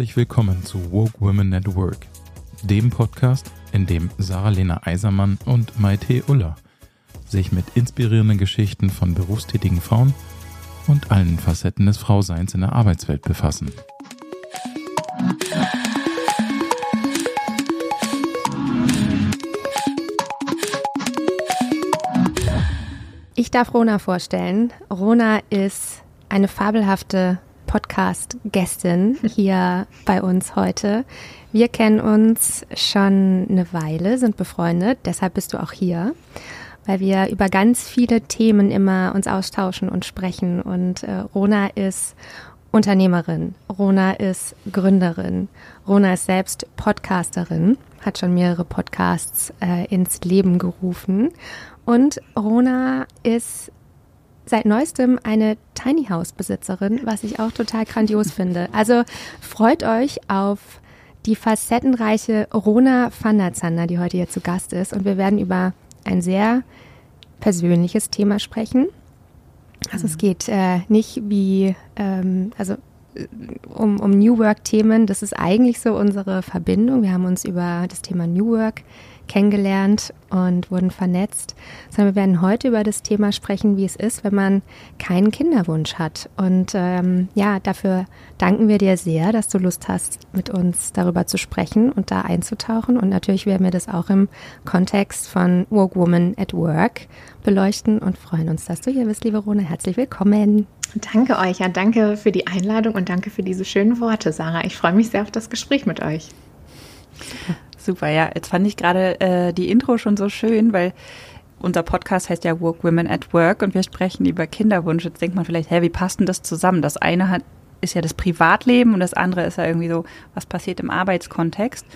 Herzlich willkommen zu Woke Women at Work, dem Podcast, in dem Sarah-Lena Eisermann und Maite Uller sich mit inspirierenden Geschichten von berufstätigen Frauen und allen Facetten des Frauseins in der Arbeitswelt befassen. Ich darf Rona vorstellen. Rona ist eine fabelhafte Podcast-Gästin hier bei uns heute. Wir kennen uns schon eine Weile, sind befreundet, deshalb bist du auch hier, weil wir über ganz viele Themen immer uns austauschen und sprechen. Und äh, Rona ist Unternehmerin, Rona ist Gründerin, Rona ist selbst Podcasterin, hat schon mehrere Podcasts äh, ins Leben gerufen und Rona ist seit neuestem eine Tiny House Besitzerin, was ich auch total grandios finde. Also freut euch auf die facettenreiche Rona van der Zander, die heute hier zu Gast ist. Und wir werden über ein sehr persönliches Thema sprechen. Also es geht äh, nicht wie, ähm, also äh, um, um New Work-Themen. Das ist eigentlich so unsere Verbindung. Wir haben uns über das Thema New Work kennengelernt und wurden vernetzt, sondern wir werden heute über das Thema sprechen, wie es ist, wenn man keinen Kinderwunsch hat. Und ähm, ja, dafür danken wir dir sehr, dass du Lust hast, mit uns darüber zu sprechen und da einzutauchen. Und natürlich werden wir das auch im Kontext von Woke Woman at Work beleuchten und freuen uns, dass du hier bist, liebe Rone. Herzlich willkommen. Danke euch, ja, danke für die Einladung und danke für diese schönen Worte, Sarah. Ich freue mich sehr auf das Gespräch mit euch. Super, ja. Jetzt fand ich gerade äh, die Intro schon so schön, weil unser Podcast heißt ja Work Women at Work und wir sprechen über Kinderwunsch. Jetzt denkt man vielleicht, hä, wie passt denn das zusammen? Das eine hat, ist ja das Privatleben und das andere ist ja irgendwie so, was passiert im Arbeitskontext.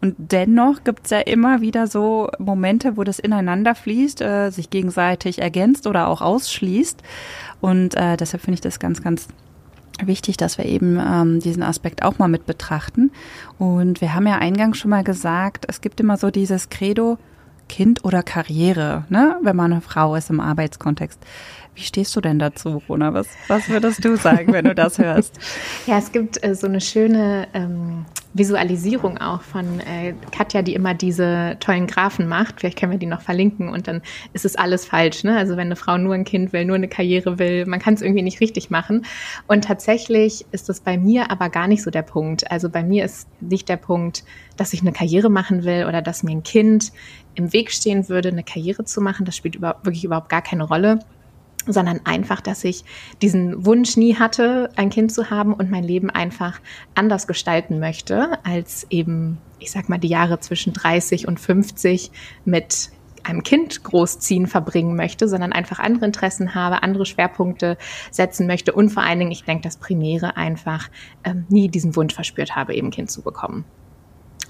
Und dennoch gibt's ja immer wieder so Momente, wo das ineinander fließt, äh, sich gegenseitig ergänzt oder auch ausschließt. Und äh, deshalb finde ich das ganz, ganz wichtig, dass wir eben ähm, diesen Aspekt auch mal mit betrachten. Und wir haben ja eingangs schon mal gesagt, es gibt immer so dieses Credo, Kind oder Karriere, ne, wenn man eine Frau ist im Arbeitskontext. Wie stehst du denn dazu, Rona? Was, was würdest du sagen, wenn du das hörst? Ja, es gibt äh, so eine schöne ähm, Visualisierung auch von äh, Katja, die immer diese tollen Graphen macht. Vielleicht können wir die noch verlinken und dann ist es alles falsch. Ne? Also wenn eine Frau nur ein Kind will, nur eine Karriere will, man kann es irgendwie nicht richtig machen. Und tatsächlich ist das bei mir aber gar nicht so der Punkt. Also bei mir ist nicht der Punkt, dass ich eine Karriere machen will oder dass mir ein Kind im Weg stehen würde, eine Karriere zu machen. Das spielt über, wirklich überhaupt gar keine Rolle sondern einfach, dass ich diesen Wunsch nie hatte, ein Kind zu haben und mein Leben einfach anders gestalten möchte, als eben, ich sag mal, die Jahre zwischen 30 und 50 mit einem Kind großziehen verbringen möchte, sondern einfach andere Interessen habe, andere Schwerpunkte setzen möchte und vor allen Dingen, ich denke, das Primäre einfach ähm, nie diesen Wunsch verspürt habe, eben Kind zu bekommen.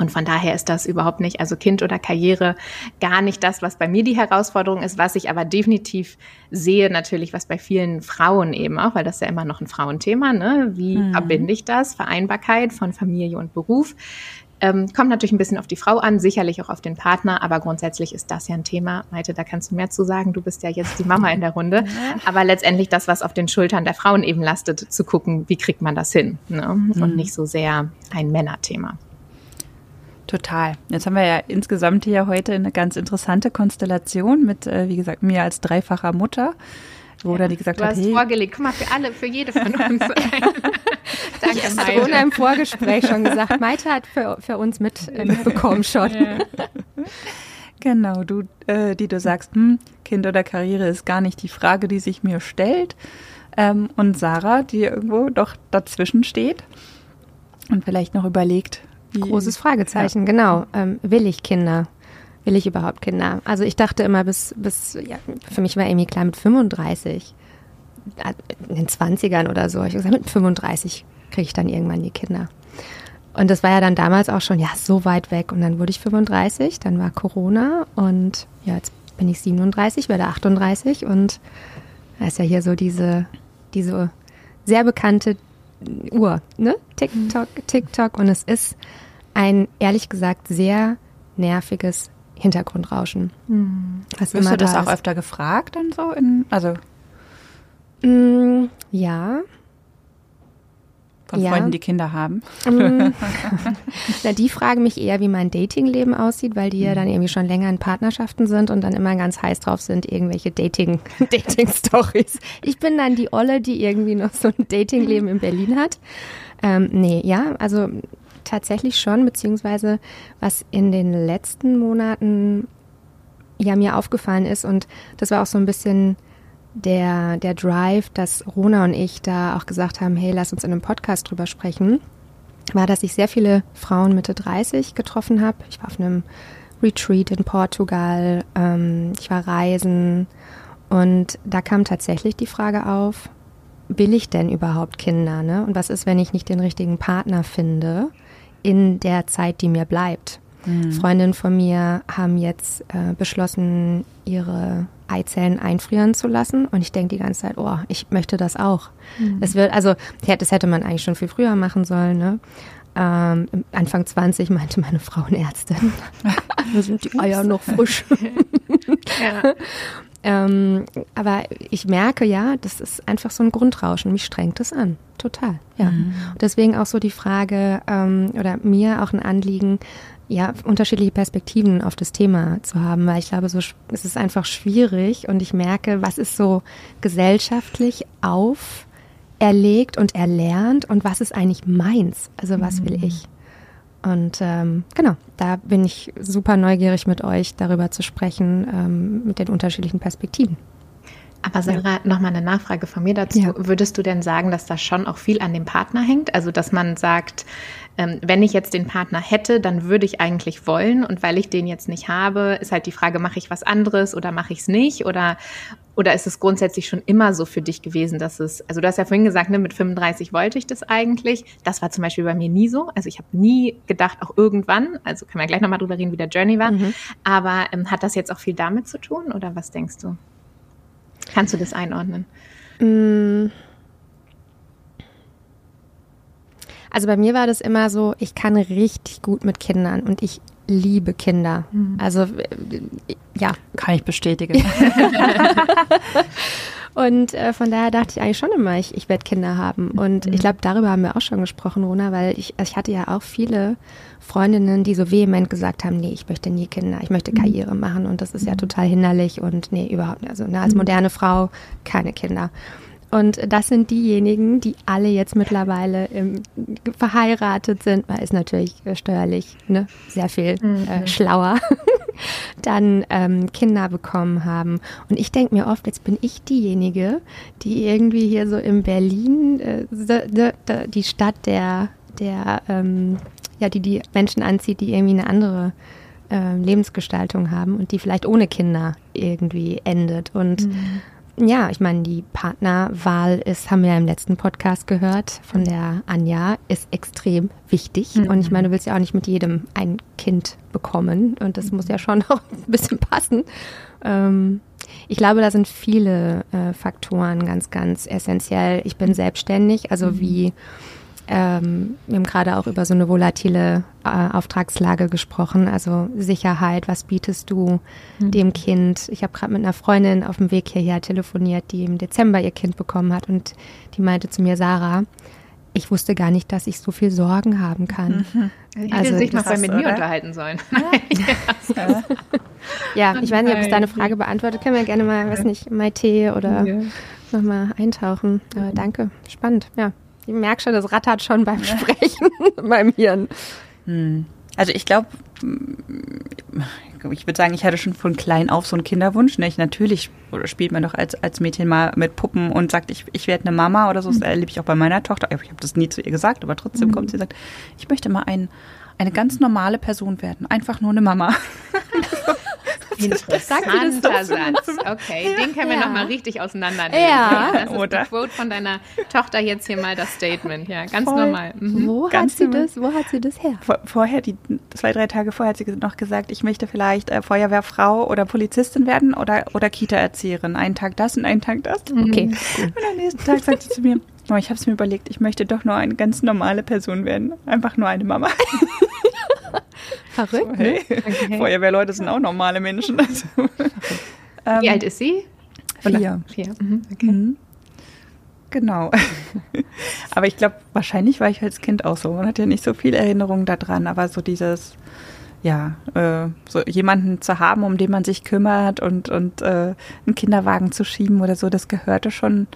Und von daher ist das überhaupt nicht, also Kind oder Karriere, gar nicht das, was bei mir die Herausforderung ist, was ich aber definitiv sehe, natürlich, was bei vielen Frauen eben auch, weil das ist ja immer noch ein Frauenthema, ne? Wie mhm. verbinde ich das? Vereinbarkeit von Familie und Beruf. Ähm, kommt natürlich ein bisschen auf die Frau an, sicherlich auch auf den Partner, aber grundsätzlich ist das ja ein Thema. Maite, da kannst du mehr zu sagen. Du bist ja jetzt die Mama in der Runde. Aber letztendlich das, was auf den Schultern der Frauen eben lastet, zu gucken, wie kriegt man das hin? Ne? Mhm. Und nicht so sehr ein Männerthema. Total. Jetzt haben wir ja insgesamt hier heute eine ganz interessante Konstellation mit, äh, wie gesagt, mir als dreifacher Mutter. Wo ja, dann die gesagt du hat, hast hey. vorgelegt, guck mal, für alle, für jede von uns. Danke, yes, Maite. Corona im Vorgespräch schon gesagt, Maite hat für, für uns mit, äh, mitbekommen schon. Ja. Genau, du, äh, die du sagst, hm, Kind oder Karriere ist gar nicht die Frage, die sich mir stellt. Ähm, und Sarah, die irgendwo doch dazwischen steht und vielleicht noch überlegt, Großes Fragezeichen, ja. genau. Ähm, will ich Kinder? Will ich überhaupt Kinder? Also ich dachte immer, bis, bis ja, für mich war Amy klar mit 35, äh, in den 20ern oder so. Ich habe gesagt, mit 35 kriege ich dann irgendwann die Kinder. Und das war ja dann damals auch schon, ja, so weit weg. Und dann wurde ich 35, dann war Corona und ja, jetzt bin ich 37, werde 38 und da ist ja hier so diese, diese sehr bekannte Uhr, ne? TikTok, TikTok. Und es ist ein, ehrlich gesagt, sehr nerviges Hintergrundrauschen. Hm. Wirst du das da auch öfter gefragt dann so? In, also mm, ja. Von Ja. Freunden, die Kinder haben. Mm. Na, die fragen mich eher, wie mein Datingleben aussieht, weil die ja dann irgendwie schon länger in Partnerschaften sind und dann immer ganz heiß drauf sind, irgendwelche Dating, Dating-Stories. Ich bin dann die Olle, die irgendwie noch so ein Datingleben in Berlin hat. Ähm, nee, ja, also tatsächlich schon, beziehungsweise was in den letzten Monaten ja mir aufgefallen ist und das war auch so ein bisschen der, der Drive, dass Rona und ich da auch gesagt haben, hey, lass uns in einem Podcast drüber sprechen, war, dass ich sehr viele Frauen Mitte 30 getroffen habe. Ich war auf einem Retreat in Portugal, ähm, ich war reisen und da kam tatsächlich die Frage auf, will ich denn überhaupt Kinder? Ne? Und was ist, wenn ich nicht den richtigen Partner finde in der Zeit, die mir bleibt? Freundinnen von mir haben jetzt äh, beschlossen, ihre Eizellen einfrieren zu lassen. Und ich denke die ganze Zeit, oh, ich möchte das auch. Das wird, also, das hätte man eigentlich schon viel früher machen sollen, ne? Ähm, Anfang 20 meinte meine Frauenärztin, da sind die Eier noch frisch. Ja. Ähm, aber ich merke ja, das ist einfach so ein Grundrauschen. Mich strengt es an. Total, ja. Und deswegen auch so die Frage ähm, oder mir auch ein Anliegen, ja, unterschiedliche Perspektiven auf das Thema zu haben, weil ich glaube, so es ist einfach schwierig und ich merke, was ist so gesellschaftlich auferlegt und erlernt und was ist eigentlich meins? Also was will ich? Und ähm, genau, da bin ich super neugierig mit euch darüber zu sprechen, ähm, mit den unterschiedlichen Perspektiven. Aber Sarah, nochmal eine Nachfrage von mir dazu. Ja. Würdest du denn sagen, dass da schon auch viel an dem Partner hängt? Also, dass man sagt, ähm, wenn ich jetzt den Partner hätte, dann würde ich eigentlich wollen. Und weil ich den jetzt nicht habe, ist halt die Frage, mache ich was anderes oder mache ich es nicht? Oder, oder ist es grundsätzlich schon immer so für dich gewesen, dass es, also du hast ja vorhin gesagt, ne, mit 35 wollte ich das eigentlich. Das war zum Beispiel bei mir nie so. Also ich habe nie gedacht, auch irgendwann, also können wir gleich nochmal drüber reden, wie der Journey war. Aber ähm, hat das jetzt auch viel damit zu tun oder was denkst du? Kannst du das einordnen? Mm. Also bei mir war das immer so, ich kann richtig gut mit Kindern und ich liebe Kinder. Also äh, ja, Kann ich bestätigen. Und äh, von daher dachte ich eigentlich schon immer, ich, ich werde Kinder haben. Und ich glaube, darüber haben wir auch schon gesprochen, Rona, weil ich, also ich hatte ja auch viele Freundinnen, die so vehement gesagt haben, nee, ich möchte nie Kinder, ich möchte Karriere machen und das ist ja total hinderlich und nee, überhaupt nicht. Also ne, als moderne Frau keine Kinder. Und das sind diejenigen, die alle jetzt mittlerweile im, verheiratet sind, weil ist natürlich äh, steuerlich ne, sehr viel äh, schlauer, dann ähm, Kinder bekommen haben. Und ich denke mir oft, jetzt bin ich diejenige, die irgendwie hier so in Berlin, äh, the, die Stadt der, der ähm, ja, die die Menschen anzieht, die irgendwie eine andere äh, Lebensgestaltung haben und die vielleicht ohne Kinder irgendwie endet. Und ja, ich meine, die Partnerwahl ist, haben wir ja im letzten Podcast gehört von der Anja, ist extrem wichtig. Und ich meine, du willst ja auch nicht mit jedem ein Kind bekommen. Und das muss ja schon auch ein bisschen passen. Ähm, ich glaube, da sind viele äh, Faktoren ganz, ganz essentiell. Ich bin selbstständig, also wie ähm, wir haben gerade auch über so eine volatile äh, Auftragslage gesprochen, also Sicherheit, was bietest du dem Kind? Ich habe gerade mit einer Freundin auf dem Weg hierher telefoniert, die im Dezember ihr Kind bekommen hat und die meinte zu mir, Sarah, ich wusste gar nicht, dass ich so viel Sorgen haben kann. Ich Also, hätte sich mal das mit mir unterhalten sollen. Ja, ich weiß nicht, ob es deine Frage beantwortet. Können wir gerne mal, weiß nicht, Maite oder Ja. nochmal eintauchen. Aber danke, spannend. Ja, ich merke schon, das rattert schon beim Sprechen in meinem Hirn. Also ich glaube, ich würde sagen, ich hatte schon von klein auf so einen Kinderwunsch. Ne? Ich, natürlich spielt man doch als, als Mädchen mal mit Puppen und sagt, ich, ich werde eine Mama oder so. Das erlebe ich auch bei meiner Tochter. Ich habe das nie zu ihr gesagt, aber trotzdem kommt sie und sagt, ich möchte mal ein, eine ganz normale Person werden. Einfach nur eine Mama. Interessanter Satz. Okay, den können wir Ja. nochmal richtig auseinandernehmen. Ja. Das ist Oder? die Quote von deiner Tochter jetzt hier mal das Statement. Ja, ganz Voll. normal. Mhm. Wo Ganz hat sie normal. das? Wo hat sie das her? Vor, vorher, die zwei, drei Tage vorher hat sie noch gesagt, ich möchte vielleicht äh, Feuerwehrfrau oder Polizistin werden oder, oder Kita-Erzieherin. Einen Tag das und einen Tag das. Okay. Und am nächsten Tag sagt sie zu mir, oh, ich habe es mir überlegt, ich möchte doch nur eine ganz normale Person werden. Einfach nur eine Mama. Verrückt. Hey. Okay. Feuerwehrleute sind auch normale Menschen. Also, Wie alt ist sie? Vier. Vier. Mhm. Okay. Mhm. Genau. Aber ich glaube, wahrscheinlich war ich als Kind auch so. Man hat ja nicht so viel Erinnerungen daran, aber so dieses, ja, äh, so jemanden zu haben, um den man sich kümmert und, und äh, einen Kinderwagen zu schieben oder so, das gehörte schon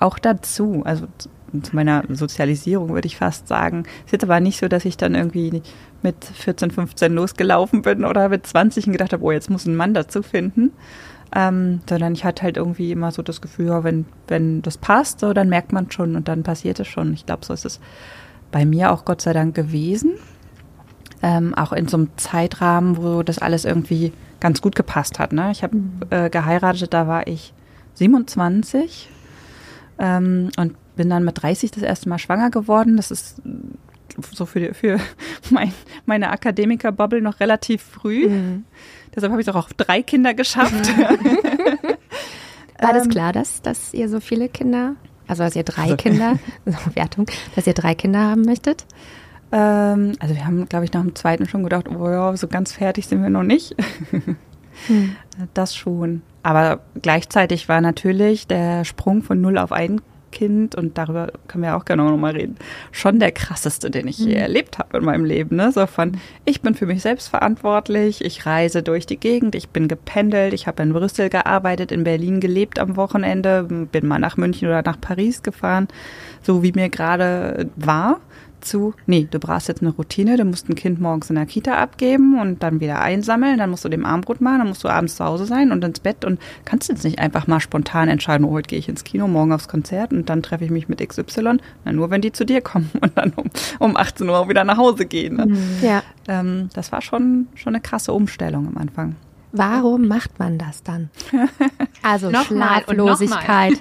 auch dazu. Also zu meiner Sozialisierung würde ich fast sagen. Es ist jetzt aber nicht so, dass ich dann irgendwie mit 14, 15 losgelaufen bin oder mit 20 und gedacht habe, oh, jetzt muss ein Mann dazu finden. Ähm, sondern ich hatte halt irgendwie immer so das Gefühl, wenn, wenn das passt, so, dann merkt man schon und dann passiert es schon. Ich glaube, so ist es bei mir auch Gott sei Dank gewesen. Ähm, auch in so einem Zeitrahmen, wo das alles irgendwie ganz gut gepasst hat. Ne? Ich habe mhm. äh, geheiratet, da war ich 27 ähm, und bin dann mit 30 das erste Mal schwanger geworden. Das ist so für, für mein, meine Akademiker-Bubble noch relativ früh. Mhm. Deshalb habe ich es auch auf drei Kinder geschafft. War das ähm, klar, dass, dass ihr so viele Kinder, also dass ihr drei also, Kinder, Wertung, dass ihr drei Kinder haben möchtet? Ähm, also wir haben, glaube ich, nach dem zweiten schon gedacht, oh ja, so ganz fertig sind wir noch nicht. Hm. Das schon. Aber gleichzeitig war natürlich der Sprung von null auf ein Kind, und darüber können wir auch gerne noch mal reden, schon der krasseste, den ich je mhm. erlebt habe in meinem Leben. Ne? So von, ich bin für mich selbst verantwortlich, ich reise durch die Gegend, ich bin gependelt, ich habe in Brüssel gearbeitet, in Berlin gelebt am Wochenende, bin mal nach München oder nach Paris gefahren, so wie mir gerade war zu, nee, du brauchst jetzt eine Routine, du musst ein Kind morgens in der Kita abgeben und dann wieder einsammeln, dann musst du dem Armbrot machen, dann musst du abends zu Hause sein und ins Bett und kannst jetzt nicht einfach mal spontan entscheiden, oh, heute gehe ich ins Kino, morgen aufs Konzert und dann treffe ich mich mit XY, na, nur wenn die zu dir kommen und dann um, um 18 Uhr wieder nach Hause gehen. Ne? Mhm. Ja. Ähm, das war schon, schon eine krasse Umstellung am Anfang. Warum macht man das dann? Also Schlaflosigkeit,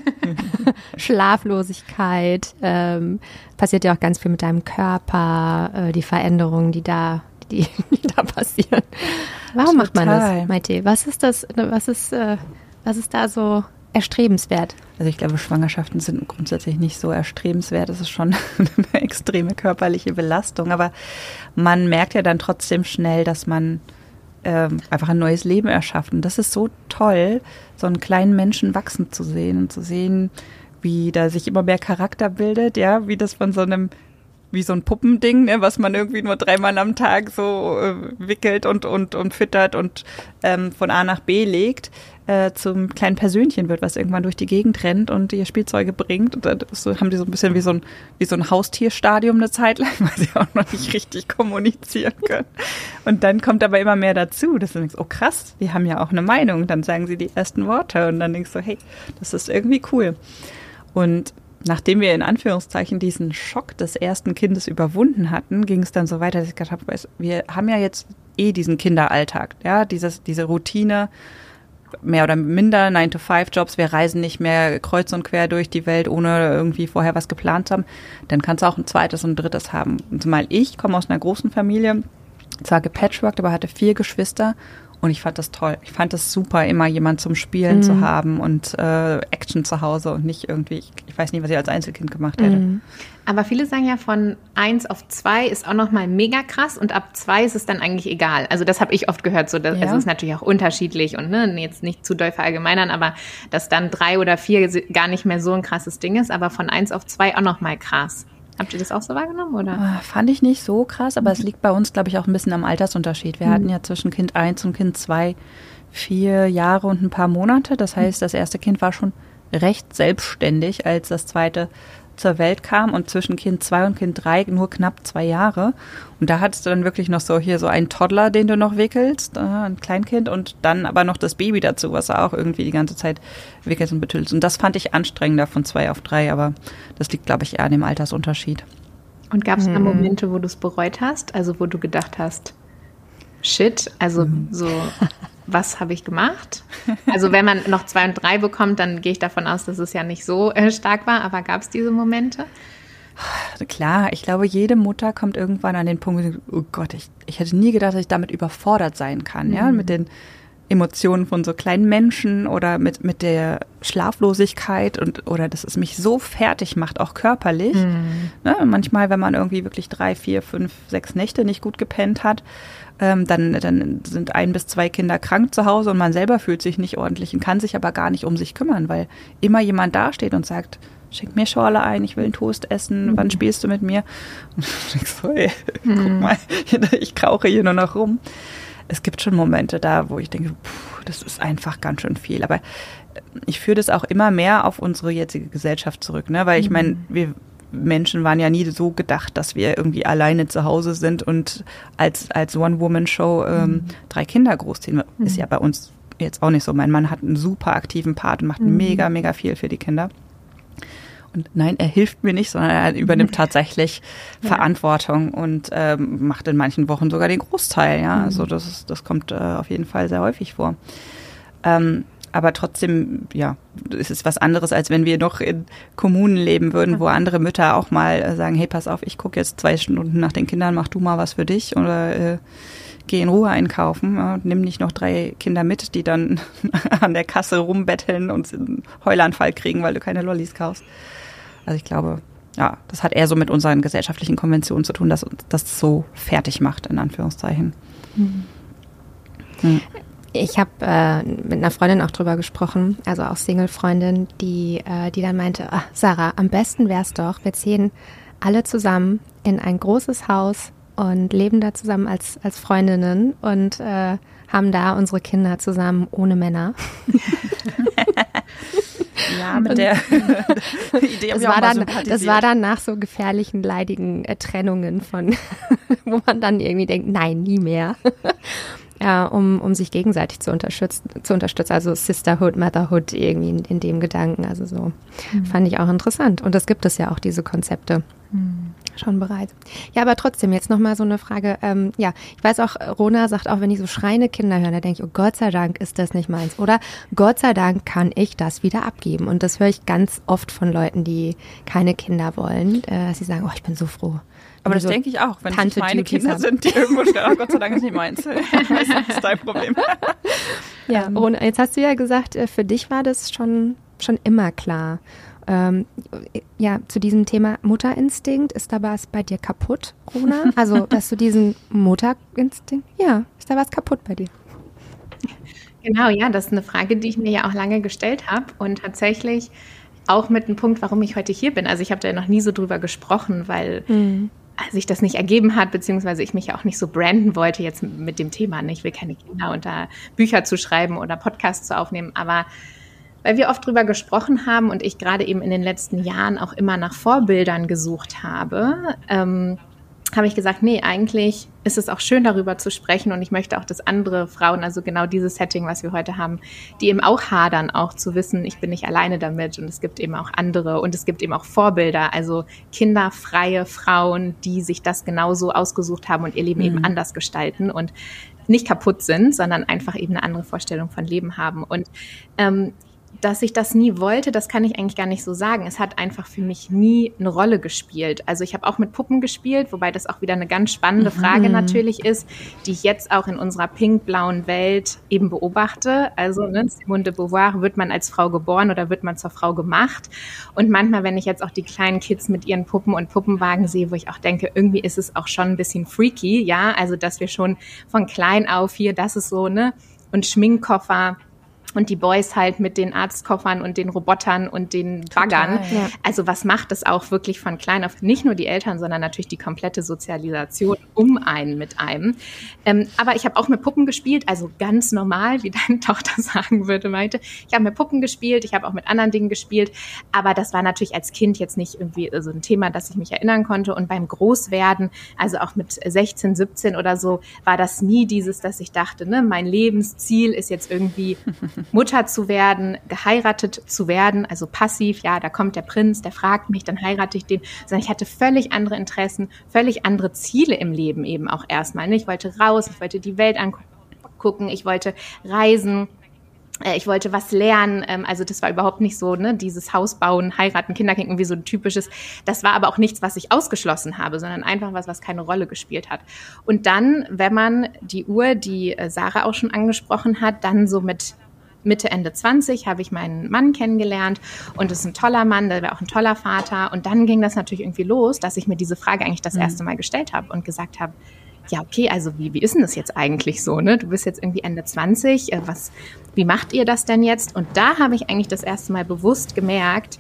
Schlaflosigkeit, ähm, passiert ja auch ganz viel mit deinem Körper, äh, die Veränderungen, die da, die, die da passieren. Warum Total. macht man das, Maite? Was ist das? Was ist, äh, was ist da so erstrebenswert? Also ich glaube, Schwangerschaften sind grundsätzlich nicht so erstrebenswert. Das ist schon eine extreme körperliche Belastung. Aber man merkt ja dann trotzdem schnell, dass man ähm, einfach ein neues Leben erschafft. Und das ist so toll, so einen kleinen Menschen wachsen zu sehen und zu sehen, wie da sich immer mehr Charakter bildet, ja, wie das von so einem wie so ein Puppending, ne, was man irgendwie nur dreimal am Tag so äh, wickelt und, und, und füttert und ähm, von A nach B legt, äh, zum kleinen Persönchen wird, was irgendwann durch die Gegend rennt und ihr Spielzeuge bringt. Und dann so, haben die so ein bisschen wie so ein, wie so ein Haustierstadium eine Zeit lang, weil sie auch noch nicht richtig kommunizieren können. Und dann kommt aber immer mehr dazu. Das ist oh krass, die haben ja auch eine Meinung. Dann sagen sie die ersten Worte und dann denkst du, hey, das ist irgendwie cool. Und nachdem wir in Anführungszeichen diesen Schock des ersten Kindes überwunden hatten, ging es dann so weiter, dass ich gedacht habe, wir haben ja jetzt eh diesen Kinderalltag, ja, dieses, diese Routine, mehr oder minder 9-to-5-Jobs, wir reisen nicht mehr kreuz und quer durch die Welt, ohne irgendwie vorher was geplant zu haben, dann kannst du auch ein zweites und ein drittes haben. Und zumal ich komme aus einer großen Familie, zwar gepatchworked, aber hatte vier Geschwister und ich fand das toll. Ich fand das super, immer jemand zum Spielen mhm. zu haben und äh, Action zu Hause und nicht irgendwie, ich, ich, weiß nicht, was ich als Einzelkind gemacht hätte. Mhm. Aber viele sagen ja, von eins auf zwei ist auch nochmal mega krass und ab zwei ist es dann eigentlich egal. Also das habe ich oft gehört. So, dass, ja. Also es ist natürlich auch unterschiedlich und ne, jetzt nicht zu doll verallgemeinern, aber dass dann drei oder vier gar nicht mehr so ein krasses Ding ist, aber von eins auf zwei auch nochmal krass. Habt ihr das auch so wahrgenommen, oder? Ah, fand ich nicht so krass, aber es liegt bei uns, glaube ich, auch ein bisschen am Altersunterschied. Wir mhm. hatten ja zwischen Kind 1 und Kind 2 vier Jahre und ein paar Monate. Das heißt, das erste Kind war schon recht selbstständig, als das zweite zur Welt kam und zwischen Kind zwei und Kind drei nur knapp zwei Jahre. Und da hattest du dann wirklich noch so hier so einen Toddler, den du noch wickelst, äh, ein Kleinkind und dann aber noch das Baby dazu, was er auch irgendwie die ganze Zeit wickelt und betüllt. Und das fand ich anstrengender von zwei auf drei, aber das liegt, glaube ich, eher an dem Altersunterschied. Und gab es mhm. da Momente, wo du es bereut hast? Also wo du gedacht hast, shit, also mhm. so was habe ich gemacht? Also wenn man noch zwei und drei bekommt, dann gehe ich davon aus, dass es ja nicht so äh, stark war, aber gab es diese Momente? Klar, ich glaube, jede Mutter kommt irgendwann an den Punkt, oh Gott, ich, ich hätte nie gedacht, dass ich damit überfordert sein kann, mhm. ja, mit den Emotionen von so kleinen Menschen oder mit, mit der Schlaflosigkeit und oder dass es mich so fertig macht, auch körperlich. Mhm. Ne, manchmal, wenn man irgendwie wirklich drei, vier, fünf, sechs Nächte nicht gut gepennt hat, ähm, dann, dann sind ein bis zwei Kinder krank zu Hause und man selber fühlt sich nicht ordentlich und kann sich aber gar nicht um sich kümmern, weil immer jemand dasteht und sagt, schick mir Schorle ein, ich will einen Toast essen, mhm. wann spielst du mit mir? Und ich so, ey, guck mal, ich krauche hier nur noch rum es gibt schon Momente da, wo ich denke, puh, das ist einfach ganz schön viel. Aber ich führe das auch immer mehr auf unsere jetzige Gesellschaft zurück, ne? Weil ich meine, mhm. wir Menschen waren ja nie so gedacht, dass wir irgendwie alleine zu Hause sind und als, als One-Woman-Show ähm, mhm. drei Kinder großziehen. Ist ja bei uns jetzt auch nicht so. Mein Mann hat einen super aktiven Part und macht mhm. mega, mega viel für die Kinder. Und nein, er hilft mir nicht, sondern er übernimmt tatsächlich ja. Verantwortung und ähm, macht in manchen Wochen sogar den Großteil. Ja, mhm. also das ist, das kommt äh, auf jeden Fall sehr häufig vor. Ähm, aber trotzdem, ja, ist es was anderes, als wenn wir noch in Kommunen leben würden, wo andere Mütter auch mal äh, sagen, hey, pass auf, ich gucke jetzt zwei Stunden nach den Kindern, mach du mal was für dich oder äh, geh in Ruhe einkaufen ja, und nimm nicht noch drei Kinder mit, die dann an der Kasse rumbetteln und einen Heulanfall kriegen, weil du keine Lollis kaufst. Also ich glaube, ja, das hat eher so mit unseren gesellschaftlichen Konventionen zu tun, dass uns das so fertig macht, in Anführungszeichen. Mhm. Hm. Ich habe äh, mit einer Freundin auch drüber gesprochen, also auch Single-Freundin, die, äh, die dann meinte, ach, Sarah, am besten wäre es doch, wir ziehen alle zusammen in ein großes Haus und leben da zusammen als, als Freundinnen und äh, haben da unsere Kinder zusammen ohne Männer. Ja, mit der Idee das war, dann, das war dann nach so gefährlichen, leidigen äh, Trennungen von, wo man dann irgendwie denkt, nein, nie mehr. Ja, um, um sich gegenseitig zu unterstützen, zu unterstützen. Also Sisterhood, Motherhood irgendwie in, in dem Gedanken. Also so mhm. fand ich auch interessant. Und das gibt es ja auch, diese Konzepte. Mhm schon bereit. Ja, aber trotzdem, jetzt nochmal so eine Frage. Ähm, ja, ich weiß auch, Rona sagt auch, wenn ich so schreiende Kinder höre, da denke ich, oh Gott sei Dank ist das nicht meins. Oder Gott sei Dank kann ich das wieder abgeben. Und das höre ich ganz oft von Leuten, die keine Kinder wollen. Äh, sie sagen, oh, ich bin so froh. Aber das so denke ich auch, wenn Tante es meine Kinder haben. sind, die irgendwo stehen, oh Gott sei Dank ist nicht meins. das ist dein Problem. Ja, und jetzt hast du ja gesagt, äh, für dich war das schon, schon immer klar. Ähm, ja, zu diesem Thema Mutterinstinkt, ist da was bei dir kaputt, Rona? Also, dass du diesen Mutterinstinkt, ja, ist da was kaputt bei dir? Genau, ja, das ist eine Frage, die ich mir ja auch lange gestellt habe und tatsächlich auch mit einem Punkt, warum ich heute hier bin. Also ich habe da ja noch nie so drüber gesprochen, weil mhm. Sich das nicht ergeben hat, beziehungsweise ich mich ja auch nicht so branden wollte jetzt mit dem Thema. Ich will keine Kinder da Bücher zu schreiben oder Podcasts zu aufnehmen, aber weil wir oft drüber gesprochen haben und ich gerade eben in den letzten Jahren auch immer nach Vorbildern gesucht habe, ähm, habe ich gesagt, nee, eigentlich ist es auch schön darüber zu sprechen und ich möchte auch, dass andere Frauen, also genau dieses Setting, was wir heute haben, die eben auch hadern, auch zu wissen, ich bin nicht alleine damit und es gibt eben auch andere und es gibt eben auch Vorbilder, also kinderfreie Frauen, die sich das genauso ausgesucht haben und ihr Leben mhm. eben anders gestalten und nicht kaputt sind, sondern einfach eben eine andere Vorstellung von Leben haben. Und ähm, dass ich das nie wollte, das kann ich eigentlich gar nicht so sagen. Es hat einfach für mich nie eine Rolle gespielt. Also ich habe auch mit Puppen gespielt, wobei das auch wieder eine ganz spannende Frage mhm. natürlich ist, die ich jetzt auch in unserer pink-blauen Welt eben beobachte. Also ne, Simone de Beauvoir, wird man als Frau geboren oder wird man zur Frau gemacht? Und manchmal, wenn ich jetzt auch die kleinen Kids mit ihren Puppen und Puppenwagen sehe, wo ich auch denke, irgendwie ist es auch schon ein bisschen freaky, ja, also dass wir schon von klein auf hier, das ist so, ne, und Schminkkoffer, und die Boys halt mit den Arztkoffern und den Robotern und den Baggern. ja. Also was macht es auch wirklich von klein auf nicht nur die Eltern, sondern natürlich die komplette Sozialisation um einen mit einem. Ähm, aber ich habe auch mit Puppen gespielt, also ganz normal, wie deine Tochter sagen würde, meinte. Ich habe mit Puppen gespielt, ich habe auch mit anderen Dingen gespielt, aber das war natürlich als Kind jetzt nicht irgendwie so ein Thema, das ich mich erinnern konnte. Und beim Großwerden, also auch mit 16, 17 oder so, war das nie dieses, dass ich dachte, ne, mein Lebensziel ist jetzt irgendwie Mutter zu werden, geheiratet zu werden, also passiv, ja, da kommt der Prinz, der fragt mich, dann heirate ich den, sondern ich hatte völlig andere Interessen, völlig andere Ziele im Leben eben auch erstmal. Ne? Ich wollte raus, ich wollte die Welt angucken, ich wollte reisen, äh, ich wollte was lernen. Ähm, also das war überhaupt nicht so, ne, dieses Haus bauen, heiraten, Kinder kriegen, irgendwie so ein typisches. Das war aber auch nichts, was ich ausgeschlossen habe, sondern einfach was, was keine Rolle gespielt hat. Und dann, wenn man die Uhr, die äh, Sarah auch schon angesprochen hat, dann so mit Mitte, Ende 20 habe ich meinen Mann kennengelernt und es ist ein toller Mann, der war auch ein toller Vater. Und dann ging das natürlich irgendwie los, dass ich mir diese Frage eigentlich das mhm. erste Mal gestellt habe und gesagt habe, ja, okay, also wie, wie ist denn das jetzt eigentlich so? Ne? Du bist jetzt irgendwie Ende 20, äh, was, wie macht ihr das denn jetzt? Und da habe ich eigentlich das erste Mal bewusst gemerkt,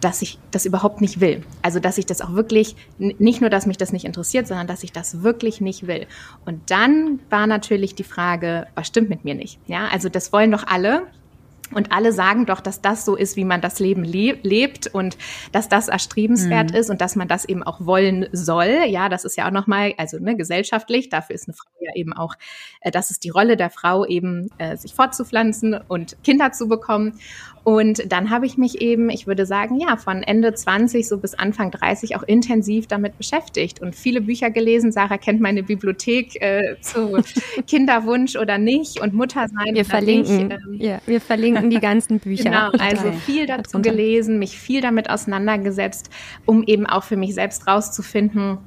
dass ich das überhaupt nicht will. Also, dass ich das auch wirklich, nicht nur, dass mich das nicht interessiert, sondern dass ich das wirklich nicht will. Und dann war natürlich die Frage, was stimmt mit mir nicht? Ja, also das wollen doch alle. Und alle sagen doch, dass das so ist, wie man das Leben le lebt und dass das erstrebenswert mhm. ist und dass man das eben auch wollen soll. Ja, das ist ja auch nochmal, also ne, gesellschaftlich, dafür ist eine Frau ja eben auch, äh, das ist die Rolle der Frau eben, äh, sich fortzupflanzen und Kinder zu bekommen. Und dann habe ich mich eben, ich würde sagen, ja, von Ende 20 so bis Anfang 30 auch intensiv damit beschäftigt und viele Bücher gelesen. Sarah kennt meine Bibliothek äh, zu Kinderwunsch oder nicht und Muttersein. Wir verlinken, nicht, ähm, ja, wir verlinken die ganzen Bücher. Genau, also viel dazu gelesen, mich viel damit auseinandergesetzt, um eben auch für mich selbst rauszufinden,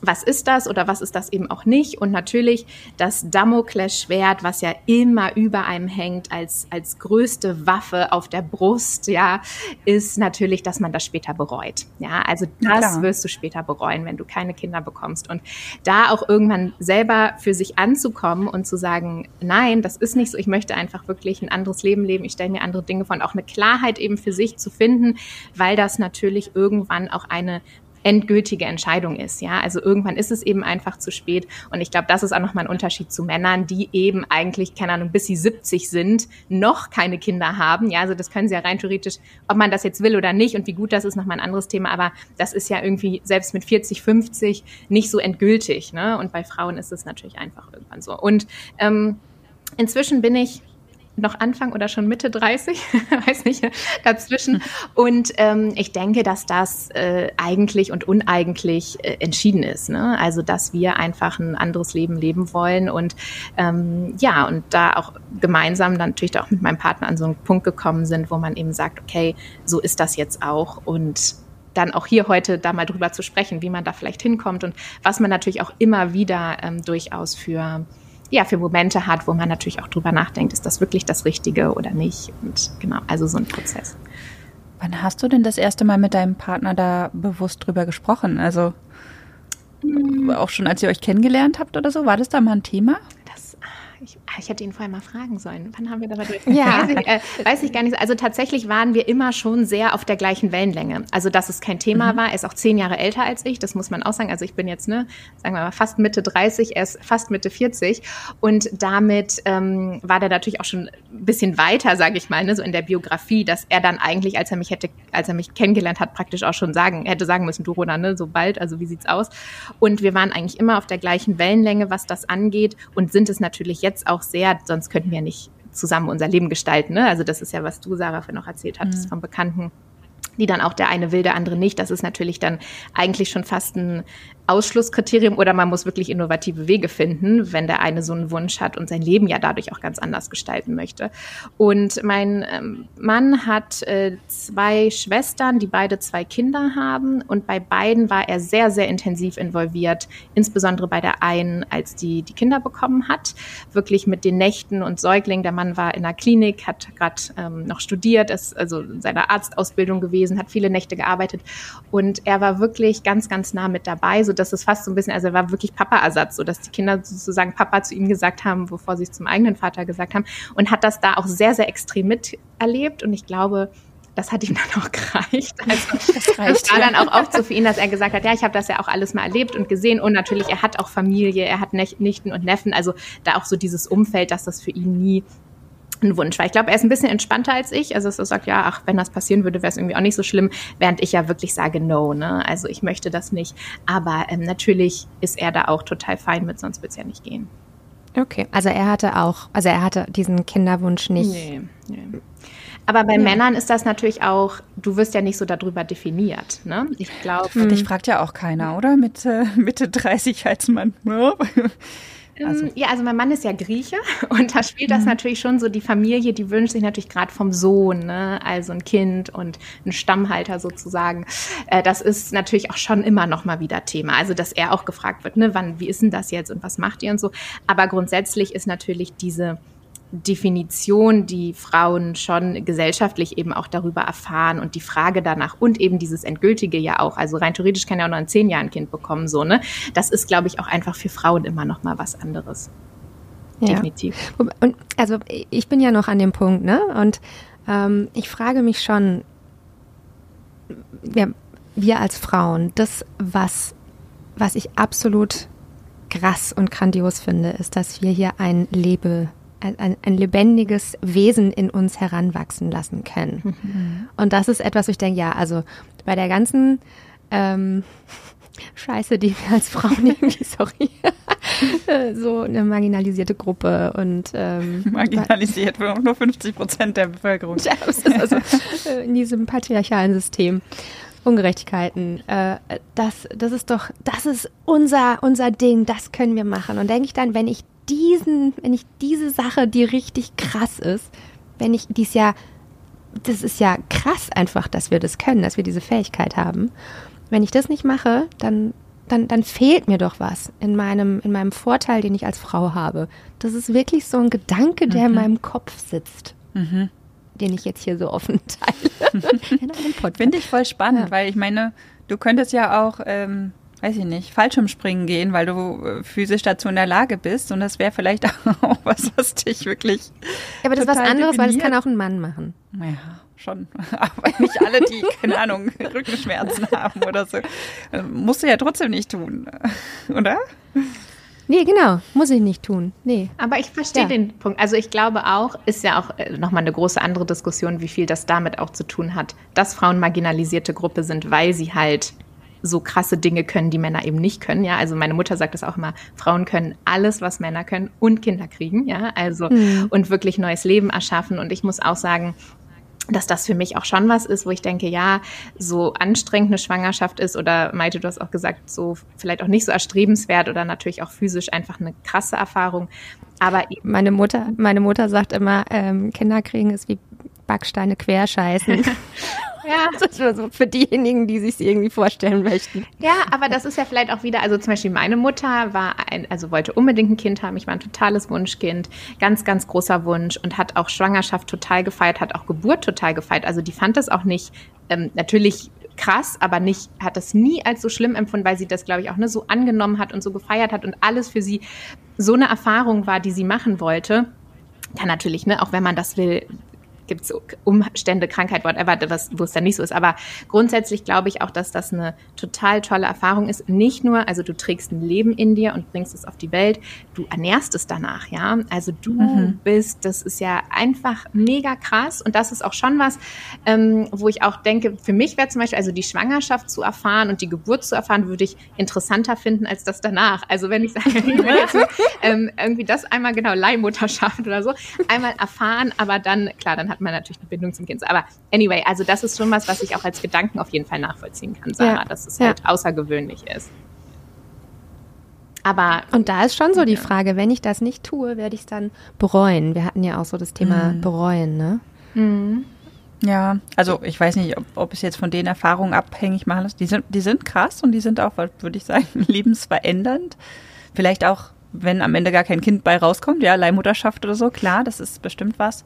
was ist das oder was ist das eben auch nicht? Und natürlich das Damoklesschwert, was ja immer über einem hängt als, als größte Waffe auf der Brust, ja, ist natürlich, dass man das später bereut. Ja, also das ja, wirst du später bereuen, wenn du keine Kinder bekommst. Und da auch irgendwann selber für sich anzukommen und zu sagen, nein, das ist nicht so, ich möchte einfach wirklich ein anderes Leben leben, ich stelle mir andere Dinge vor und auch eine Klarheit eben für sich zu finden, weil das natürlich irgendwann auch eine endgültige Entscheidung ist. Ja, also irgendwann ist es eben einfach zu spät. Und ich glaube, das ist auch nochmal ein Unterschied zu Männern, die eben eigentlich, keine Ahnung, bis sie 70 sind, noch keine Kinder haben. Ja, also das können sie ja rein theoretisch, ob man das jetzt will oder nicht und wie gut das ist, nochmal ein anderes Thema. Aber das ist ja irgendwie selbst mit 40, 50 nicht so endgültig. Ne? Und bei Frauen ist es natürlich einfach irgendwann so. Und ähm, inzwischen bin ich noch Anfang oder schon Mitte 30, weiß nicht, dazwischen. Und ähm, ich denke, dass das äh, eigentlich und uneigentlich äh, entschieden ist. Ne? Also, dass wir einfach ein anderes Leben leben wollen und ähm, ja, und da auch gemeinsam dann natürlich auch mit meinem Partner an so einen Punkt gekommen sind, wo man eben sagt, okay, so ist das jetzt auch und dann auch hier heute da mal drüber zu sprechen, wie man da vielleicht hinkommt und was man natürlich auch immer wieder ähm, durchaus für ja, für Momente hat, wo man natürlich auch drüber nachdenkt, ist das wirklich das Richtige oder nicht? Und genau, also so ein Prozess. Wann hast du denn das erste Mal mit deinem Partner da bewusst drüber gesprochen? Also hm. auch schon als ihr euch kennengelernt habt oder so, war das da mal ein Thema? Ich, ah, ich hätte ihn vorher mal fragen sollen. Wann haben wir darüber gesprochen? Ja. Weiß ich, äh, weiß ich gar nicht. Also tatsächlich waren wir immer schon sehr auf der gleichen Wellenlänge. Also dass es kein Thema mhm. war. Er ist auch zehn Jahre älter als ich. Das muss man auch sagen. Also ich bin jetzt, ne, sagen wir mal, fast Mitte 30. Er ist fast Mitte 40. Und damit ähm, war der natürlich auch schon ein bisschen weiter, sage ich mal, ne, so in der Biografie, dass er dann eigentlich, als er mich hätte, als er mich kennengelernt hat, praktisch auch schon sagen, hätte sagen müssen, du Rona, ne, so bald, also wie sieht's aus? Und wir waren eigentlich immer auf der gleichen Wellenlänge, was das angeht und sind es natürlich jetzt jetzt auch sehr, sonst könnten wir nicht zusammen unser Leben gestalten. Ne? Also das ist ja, was du, Sarah, für noch erzählt hattest mhm. von Bekannten, die dann auch der eine will, der andere nicht. Das ist natürlich dann eigentlich schon fast ein Ausschlusskriterium oder man muss wirklich innovative Wege finden, wenn der eine so einen Wunsch hat und sein Leben ja dadurch auch ganz anders gestalten möchte. Und mein ähm, Mann hat äh, zwei Schwestern, die beide zwei Kinder haben und bei beiden war er sehr, sehr intensiv involviert, insbesondere bei der einen, als die die Kinder bekommen hat, wirklich mit den Nächten und Säuglingen. Der Mann war in der Klinik, hat gerade ähm, noch studiert, ist also in seiner Arztausbildung gewesen, hat viele Nächte gearbeitet und er war wirklich ganz, ganz nah mit dabei, so dass es fast so ein bisschen, also er war wirklich Papa-Ersatz, so dass die Kinder sozusagen Papa zu ihm gesagt haben, bevor sie es zum eigenen Vater gesagt haben und hat das da auch sehr, sehr extrem miterlebt und ich glaube, das hat ihm dann auch gereicht. Also das, reicht, das war dann auch oft so für ihn, dass er gesagt hat, ja, ich habe das ja auch alles mal erlebt und gesehen und natürlich, er hat auch Familie, er hat Nichten und Neffen, also da auch so dieses Umfeld, dass das für ihn nie ein Wunsch war. Ich glaube, er ist ein bisschen entspannter als ich. Also, dass er sagt, ja, ach, wenn das passieren würde, wäre es irgendwie auch nicht so schlimm, während ich ja wirklich sage, no, ne? Also ich möchte das nicht. Aber ähm, natürlich ist er da auch total fein mit, sonst wird es ja nicht gehen. Okay, also er hatte auch, also er hatte diesen Kinderwunsch nicht. Nee, nee. Aber bei ja. Männern ist das natürlich auch, du wirst ja nicht so darüber definiert. Ne? Ich glaube. Hm. Dich fragt ja auch keiner, oder? Mit äh, Mitte 30 als Mann. Also. Ja, also mein Mann ist ja Grieche und da spielt das mhm. natürlich schon so, die Familie, die wünscht sich natürlich gerade vom Sohn, ne? also ein Kind und ein Stammhalter sozusagen. Äh, das ist natürlich auch schon immer noch mal wieder Thema. Also, dass er auch gefragt wird, ne, wann, wie ist denn das jetzt und was macht ihr und so. Aber grundsätzlich ist natürlich diese Definition, die Frauen schon gesellschaftlich eben auch darüber erfahren und die Frage danach und eben dieses Endgültige ja auch. Also rein theoretisch kann ja auch noch in zehn Jahren ein Kind bekommen, so, ne? Das ist, glaube ich, auch einfach für Frauen immer noch mal was anderes. Ja. Definitiv. Und also ich bin ja noch an dem Punkt, ne? Und ähm, ich frage mich schon, wir, wir als Frauen, das, was, was ich absolut krass und grandios finde, ist, dass wir hier ein Lebe ein, ein, lebendiges Wesen in uns heranwachsen lassen können. Mhm. Und das ist etwas, wo ich denke, ja, also bei der ganzen ähm, Scheiße, die wir als Frauen irgendwie, sorry, so eine marginalisierte Gruppe und ähm, marginalisiert für nur 50 Prozent der Bevölkerung. Ja, das ist also äh, in diesem patriarchalen System. Ungerechtigkeiten, äh, das, das ist doch, das ist unser, unser Ding, das können wir machen. Und denke ich dann, wenn ich diesen, wenn ich diese Sache, die richtig krass ist, wenn ich dies ja, das ist ja krass einfach, dass wir das können, dass wir diese Fähigkeit haben. Wenn ich das nicht mache, dann, dann, dann fehlt mir doch was in meinem, in meinem Vorteil, den ich als Frau habe. Das ist wirklich so ein Gedanke, der mhm. in meinem Kopf sitzt. Mhm. Den ich jetzt hier so offen teile. Finde ich voll spannend, ja. weil ich meine, du könntest ja auch ähm, weiß ich nicht, Fallschirmspringen gehen, weil du äh, physisch dazu in der Lage bist. Und das wäre vielleicht auch was, was dich wirklich. Ja, aber das ist was anderes, definiert. weil das kann auch ein Mann machen. Ja, schon. Aber nicht alle, die, keine Ahnung, Rückenschmerzen haben oder so. Äh, musst du ja trotzdem nicht tun, oder? Nee, genau, muss ich nicht tun. Nee. Aber ich verstehe ja. den Punkt. Also ich glaube auch, ist ja auch äh, nochmal eine große andere Diskussion, wie viel das damit auch zu tun hat, dass Frauen marginalisierte Gruppe sind, weil sie halt so krasse Dinge können, die Männer eben nicht können. Ja, also meine Mutter sagt das auch immer: Frauen können alles, was Männer können und Kinder kriegen. Ja, also mhm. und wirklich neues Leben erschaffen. Und ich muss auch sagen, dass das für mich auch schon was ist, wo ich denke, ja, so anstrengend eine Schwangerschaft ist oder Maite, du hast auch gesagt, so vielleicht auch nicht so erstrebenswert oder natürlich auch physisch einfach eine krasse Erfahrung. Aber meine Mutter, meine Mutter sagt immer, ähm, Kinder kriegen ist wie Backsteine querscheißen. Ja. Das ist so für diejenigen, die sich irgendwie vorstellen möchten. Ja, aber das ist ja vielleicht auch wieder, also zum Beispiel meine Mutter war ein, also wollte unbedingt ein Kind haben. Ich war ein totales Wunschkind, ganz, ganz großer Wunsch und hat auch Schwangerschaft total gefeiert, hat auch Geburt total gefeiert. Also die fand das auch nicht, ähm, natürlich krass, aber nicht, hat das nie als so schlimm empfunden, weil sie das, glaube ich, auch ne, so angenommen hat und so gefeiert hat und alles für sie so eine Erfahrung war, die sie machen wollte. Kann natürlich, ne, auch wenn man das will, gibt es Umstände, Krankheit, whatever, was, wo es dann nicht so ist. Aber grundsätzlich glaube ich auch, dass das eine total tolle Erfahrung ist. Nicht nur, also du trägst ein Leben in dir und bringst es auf die Welt, du ernährst es danach, ja. Also du mhm. bist, das ist ja einfach mega krass. Und das ist auch schon was, ähm, wo ich auch denke, für mich wäre zum Beispiel, also die Schwangerschaft zu erfahren und die Geburt zu erfahren, würde ich interessanter finden als das danach. Also wenn ich sage, jetzt, ähm, irgendwie das einmal genau Leihmutterschaft oder so, einmal erfahren, aber dann, klar, dann hat man natürlich eine Bindung zum Kind. Aber anyway, also das ist schon was, was ich auch als Gedanken auf jeden Fall nachvollziehen kann, Sarah, ja. dass es ja. halt außergewöhnlich ist. Aber und da ist schon so die Frage, wenn ich das nicht tue, werde ich es dann bereuen. Wir hatten ja auch so das Thema mhm. bereuen, ne? Mhm. Ja, also ich weiß nicht, ob, ob, es jetzt von den Erfahrungen abhängig machen lässt. Die sind, die sind krass und die sind auch, würde ich sagen, lebensverändernd. Vielleicht auch, wenn am Ende gar kein Kind bei rauskommt, ja, Leihmutterschaft oder so, klar, das ist bestimmt was.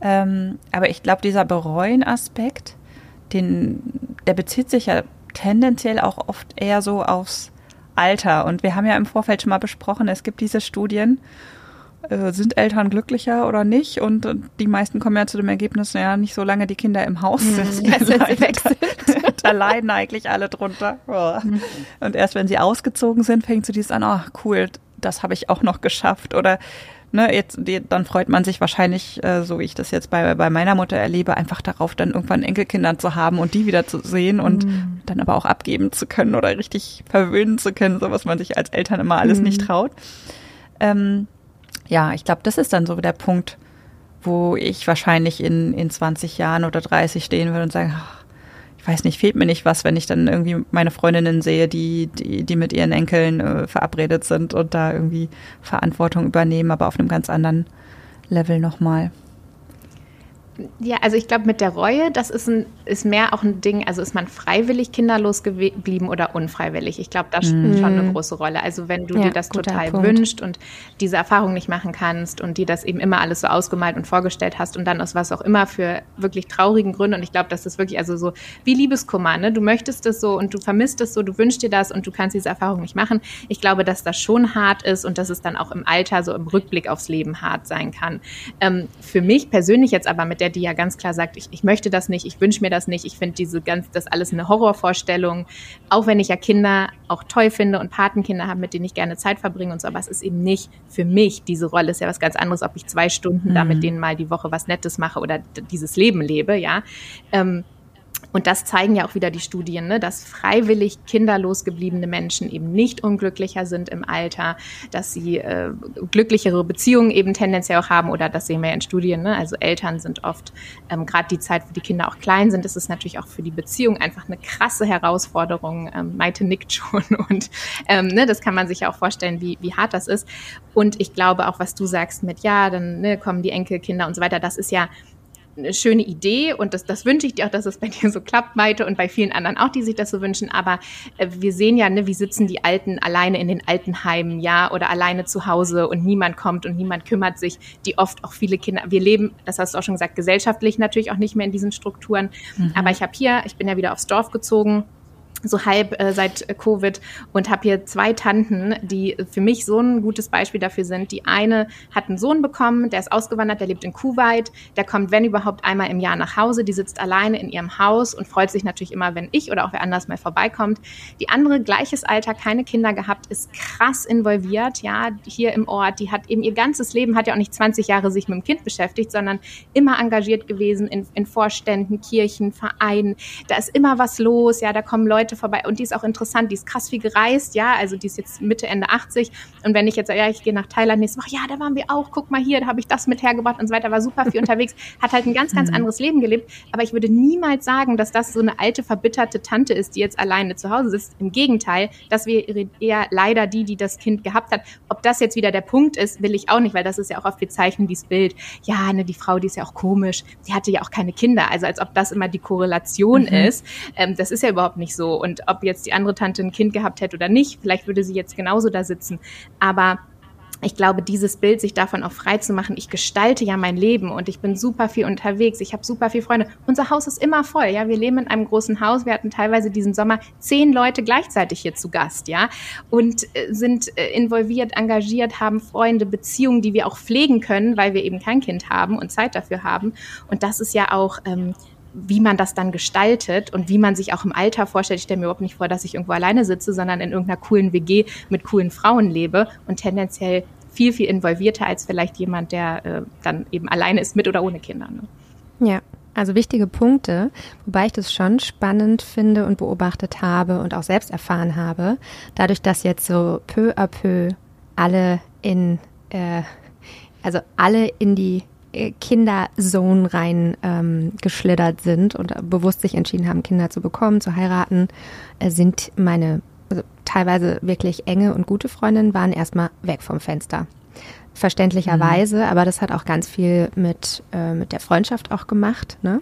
Ähm, aber ich glaube, dieser Bereuen-Aspekt, den, der bezieht sich ja tendenziell auch oft eher so aufs Alter. Und wir haben ja im Vorfeld schon mal besprochen, es gibt diese Studien, äh, sind Eltern glücklicher oder nicht? Und, und, die meisten kommen ja zu dem Ergebnis, ja, nicht so lange die Kinder im Haus sind. Mhm. Da, da, da, leiden eigentlich alle drunter. Mhm. Und erst wenn sie ausgezogen sind, fängt so dieses an, oh cool, das habe ich auch noch geschafft. Oder ne, jetzt, dann freut man sich wahrscheinlich, äh, so wie ich das jetzt bei, bei meiner Mutter erlebe, einfach darauf, dann irgendwann Enkelkinder zu haben und die wieder zu sehen und mhm. dann aber auch abgeben zu können oder richtig verwöhnen zu können, so was man sich als Eltern immer alles mhm. nicht traut. Ähm, ja, ich glaube, das ist dann so der Punkt, wo ich wahrscheinlich in, in 20 Jahren oder 30 stehen würde und sagen, ach, weiß nicht, fehlt mir nicht was, wenn ich dann irgendwie meine Freundinnen sehe, die, die, die mit ihren Enkeln äh, verabredet sind und da irgendwie Verantwortung übernehmen, aber auf einem ganz anderen Level nochmal. Ja, also ich glaube, mit der Reue, das ist, ein, ist mehr auch ein Ding, also ist man freiwillig kinderlos geblieben oder unfreiwillig? Ich glaube, das spielt mm. schon eine große Rolle. Also wenn du ja, dir das total Punkt. wünschst und diese Erfahrung nicht machen kannst und dir das eben immer alles so ausgemalt und vorgestellt hast und dann aus was auch immer für wirklich traurigen Gründen und ich glaube, das ist wirklich also so wie Liebeskummer, ne? Du möchtest es so und du vermisst es so, du wünschst dir das und du kannst diese Erfahrung nicht machen. Ich glaube, dass das schon hart ist und dass es dann auch im Alter so im Rückblick aufs Leben hart sein kann. Ähm, für mich persönlich jetzt aber mit der der, die ja ganz klar sagt, ich, ich möchte das nicht, ich wünsche mir das nicht, ich finde diese ganz, das alles eine Horrorvorstellung, auch wenn ich ja Kinder auch toll finde und Patenkinder habe, mit denen ich gerne Zeit verbringe und so, aber es ist eben nicht für mich, diese Rolle ist ja was ganz anderes, ob ich zwei Stunden mhm. da mit mhm. denen mal die Woche was Nettes mache oder dieses Leben lebe, ja. Ähm, und das zeigen ja auch wieder die Studien, ne, dass freiwillig kinderlos gebliebene Menschen eben nicht unglücklicher sind im Alter, dass sie äh, glücklichere Beziehungen eben tendenziell auch haben oder das sehen wir ja in Studien. Ne? Also Eltern sind oft, ähm, gerade die Zeit, wo die Kinder auch klein sind, ist es natürlich auch für die Beziehung einfach eine krasse Herausforderung. Ähm, Maite nickt schon und ähm, ne, das kann man sich ja auch vorstellen, wie, wie hart das ist. Und ich glaube auch, was du sagst mit, ja, dann ne, kommen die Enkelkinder und so weiter, das ist ja eine schöne Idee und das, das wünsche ich dir auch, dass es bei dir so klappt, Maite, und bei vielen anderen auch, die sich das so wünschen. Aber äh, wir sehen ja, ne, wie sitzen die Alten alleine in den Altenheimen, ja, oder alleine zu Hause und niemand kommt und niemand kümmert sich, die oft auch viele Kinder, wir leben, das hast du auch schon gesagt, gesellschaftlich natürlich auch nicht mehr in diesen Strukturen. Mhm. Aber ich habe hier, ich bin ja wieder aufs Dorf gezogen, so halb äh, seit Covid und habe hier zwei Tanten, die für mich so ein gutes Beispiel dafür sind. Die eine hat einen Sohn bekommen, der ist ausgewandert, der lebt in Kuwait, der kommt, wenn überhaupt, einmal im Jahr nach Hause, die sitzt alleine in ihrem Haus und freut sich natürlich immer, wenn ich oder auch wer anders mal vorbeikommt. Die andere, gleiches Alter, keine Kinder gehabt, ist krass involviert, ja, hier im Ort, die hat eben ihr ganzes Leben, hat ja auch nicht 20 Jahre sich mit dem Kind beschäftigt, sondern immer engagiert gewesen in, in Vorständen, Kirchen, Vereinen. Da ist immer was los, ja, da kommen Leute Leute vorbei und die ist auch interessant, die ist krass viel gereist, ja, also die ist jetzt Mitte, Ende 80 und wenn ich jetzt sage, ja, ich gehe nach Thailand nächste Woche, ja, da waren wir auch, guck mal hier, da habe ich das mit hergebracht und so weiter, war super viel unterwegs, hat halt ein ganz, ganz mhm. anderes Leben gelebt, aber ich würde niemals sagen, dass das so eine alte, verbitterte Tante ist, die jetzt alleine zu Hause sitzt. Im Gegenteil, das wäre eher leider die, die das Kind gehabt hat. Ob das jetzt wieder der Punkt ist, will ich auch nicht, weil das ist ja auch oft, wir zeichnen dieses Bild. Ja, ne, die Frau, die ist ja auch komisch, die hatte ja auch keine Kinder, also als ob das immer die Korrelation mhm. ist. Ähm, das ist ja überhaupt nicht so. Und ob jetzt die andere Tante ein Kind gehabt hätte oder nicht, vielleicht würde sie jetzt genauso da sitzen. Aber ich glaube, dieses Bild, sich davon auch frei zu machen, ich gestalte ja mein Leben und ich bin super viel unterwegs, ich habe super viele Freunde. Unser Haus ist immer voll, ja. Wir leben in einem großen Haus. Wir hatten teilweise diesen Sommer zehn Leute gleichzeitig hier zu Gast, ja, und äh, sind äh, involviert, engagiert, haben Freunde, Beziehungen, die wir auch pflegen können, weil wir eben kein Kind haben und Zeit dafür haben. Und das ist ja auch ähm, wie man das dann gestaltet und wie man sich auch im Alter vorstellt. Ich stelle mir überhaupt nicht vor, dass ich irgendwo alleine sitze, sondern in irgendeiner coolen WG mit coolen Frauen lebe und tendenziell viel, viel involvierter als vielleicht jemand, der äh, dann eben alleine ist mit oder ohne Kinder. Ne? Ja. Also wichtige Punkte, wobei ich das schon spannend finde und beobachtet habe und auch selbst erfahren habe, dadurch, dass jetzt so peu à peu alle in, äh, also alle in die Kinderzone rein ähm, geschlittert sind und bewusst sich entschieden haben, Kinder zu bekommen, zu heiraten, äh, sind meine also teilweise wirklich enge und gute Freundinnen waren erstmal weg vom Fenster. Verständlicherweise, mhm. aber das hat auch ganz viel mit, äh, mit der Freundschaft auch gemacht. Ne?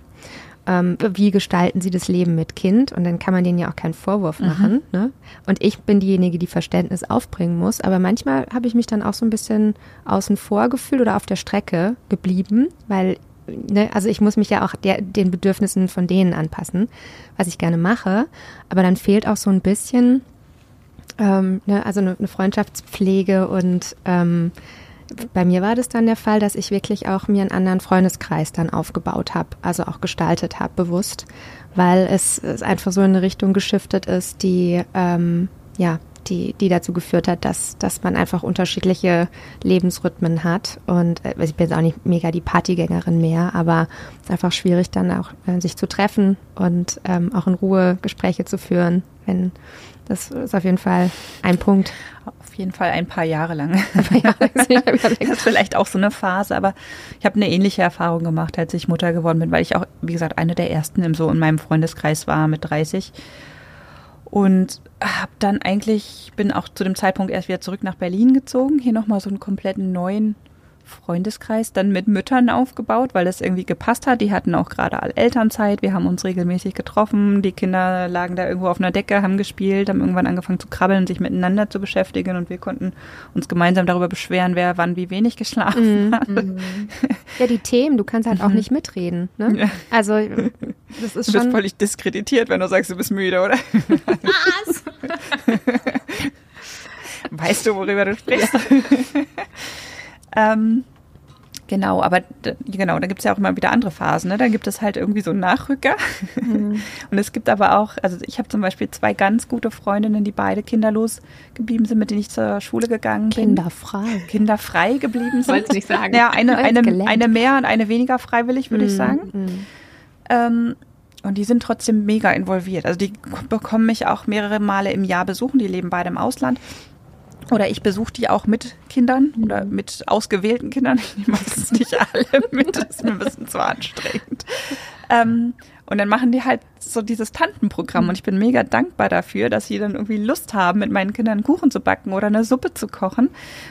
Ähm, wie gestalten sie das Leben mit Kind und dann kann man denen ja auch keinen Vorwurf mhm. machen. Mhm. Ne? Und ich bin diejenige, die Verständnis aufbringen muss, aber manchmal habe ich mich dann auch so ein bisschen außen vor gefühlt oder auf der Strecke geblieben, weil Ne, also ich muss mich ja auch der, den Bedürfnissen von denen anpassen, was ich gerne mache. Aber dann fehlt auch so ein bisschen, ähm, ne, also eine, eine Freundschaftspflege und ähm, bei mir war das dann der Fall, dass ich wirklich auch mir einen anderen Freundeskreis dann aufgebaut habe, also auch gestaltet habe, bewusst, weil es, es, einfach so in eine Richtung geschiftet ist, die ähm, ja, die, die dazu geführt hat, dass, dass man einfach unterschiedliche Lebensrhythmen hat. Und äh, ich bin jetzt auch nicht mega die Partygängerin mehr, aber es ist einfach schwierig, dann auch äh, sich zu treffen und ähm, auch in Ruhe Gespräche zu führen, wenn das ist auf jeden Fall ein Punkt. Auf jeden Fall ein paar Jahre lang. das ist vielleicht auch so eine Phase, aber ich habe eine ähnliche Erfahrung gemacht, als ich Mutter geworden bin, weil ich auch, wie gesagt, eine der ersten im so in meinem Freundeskreis war mit 30 und habe dann eigentlich bin auch zu dem Zeitpunkt erst wieder zurück nach Berlin gezogen, hier nochmal so einen kompletten neuen Freundeskreis dann mit Müttern aufgebaut, weil das irgendwie gepasst hat. Die hatten auch gerade alle Elternzeit. Wir haben uns regelmäßig getroffen. Die Kinder lagen da irgendwo auf einer Decke, haben gespielt, haben irgendwann angefangen zu krabbeln, sich miteinander zu beschäftigen und wir konnten uns gemeinsam darüber beschweren, wer wann wie wenig geschlafen mm, hat. Mm. Ja, die Themen, du kannst halt auch mhm. nicht mitreden. Ne? Ja. Also das ist du bist völlig diskreditiert, wenn du sagst, du bist müde, oder? Was? weißt du, worüber du sprichst? Ähm, Genau, aber genau, da gibt es ja auch immer wieder andere Phasen. Ne? Da gibt es halt irgendwie so einen Nachrücker. Mhm. Und es gibt aber auch, also ich habe zum Beispiel zwei ganz gute Freundinnen, die beide kinderlos geblieben sind, mit denen ich zur Schule gegangen bin. Kinderfrei. Kinderfrei geblieben sind. Wollte nicht sagen. Ja, eine, eine, eine mehr und eine weniger freiwillig, würde mhm. ich sagen. Mhm. Ähm, und die sind trotzdem mega involviert. Also die bekommen mich auch mehrere Male im Jahr besuchen. Die leben beide im Ausland. Oder ich besuche die auch mit Kindern oder mhm. mit ausgewählten Kindern. Ich nehme meistens nicht alle mit, das ist mir ein bisschen zu anstrengend. Ähm, und dann machen die halt so dieses Tantenprogramm. Und ich bin mega dankbar dafür, dass sie dann irgendwie Lust haben, mit meinen Kindern einen Kuchen zu backen oder eine Suppe zu kochen.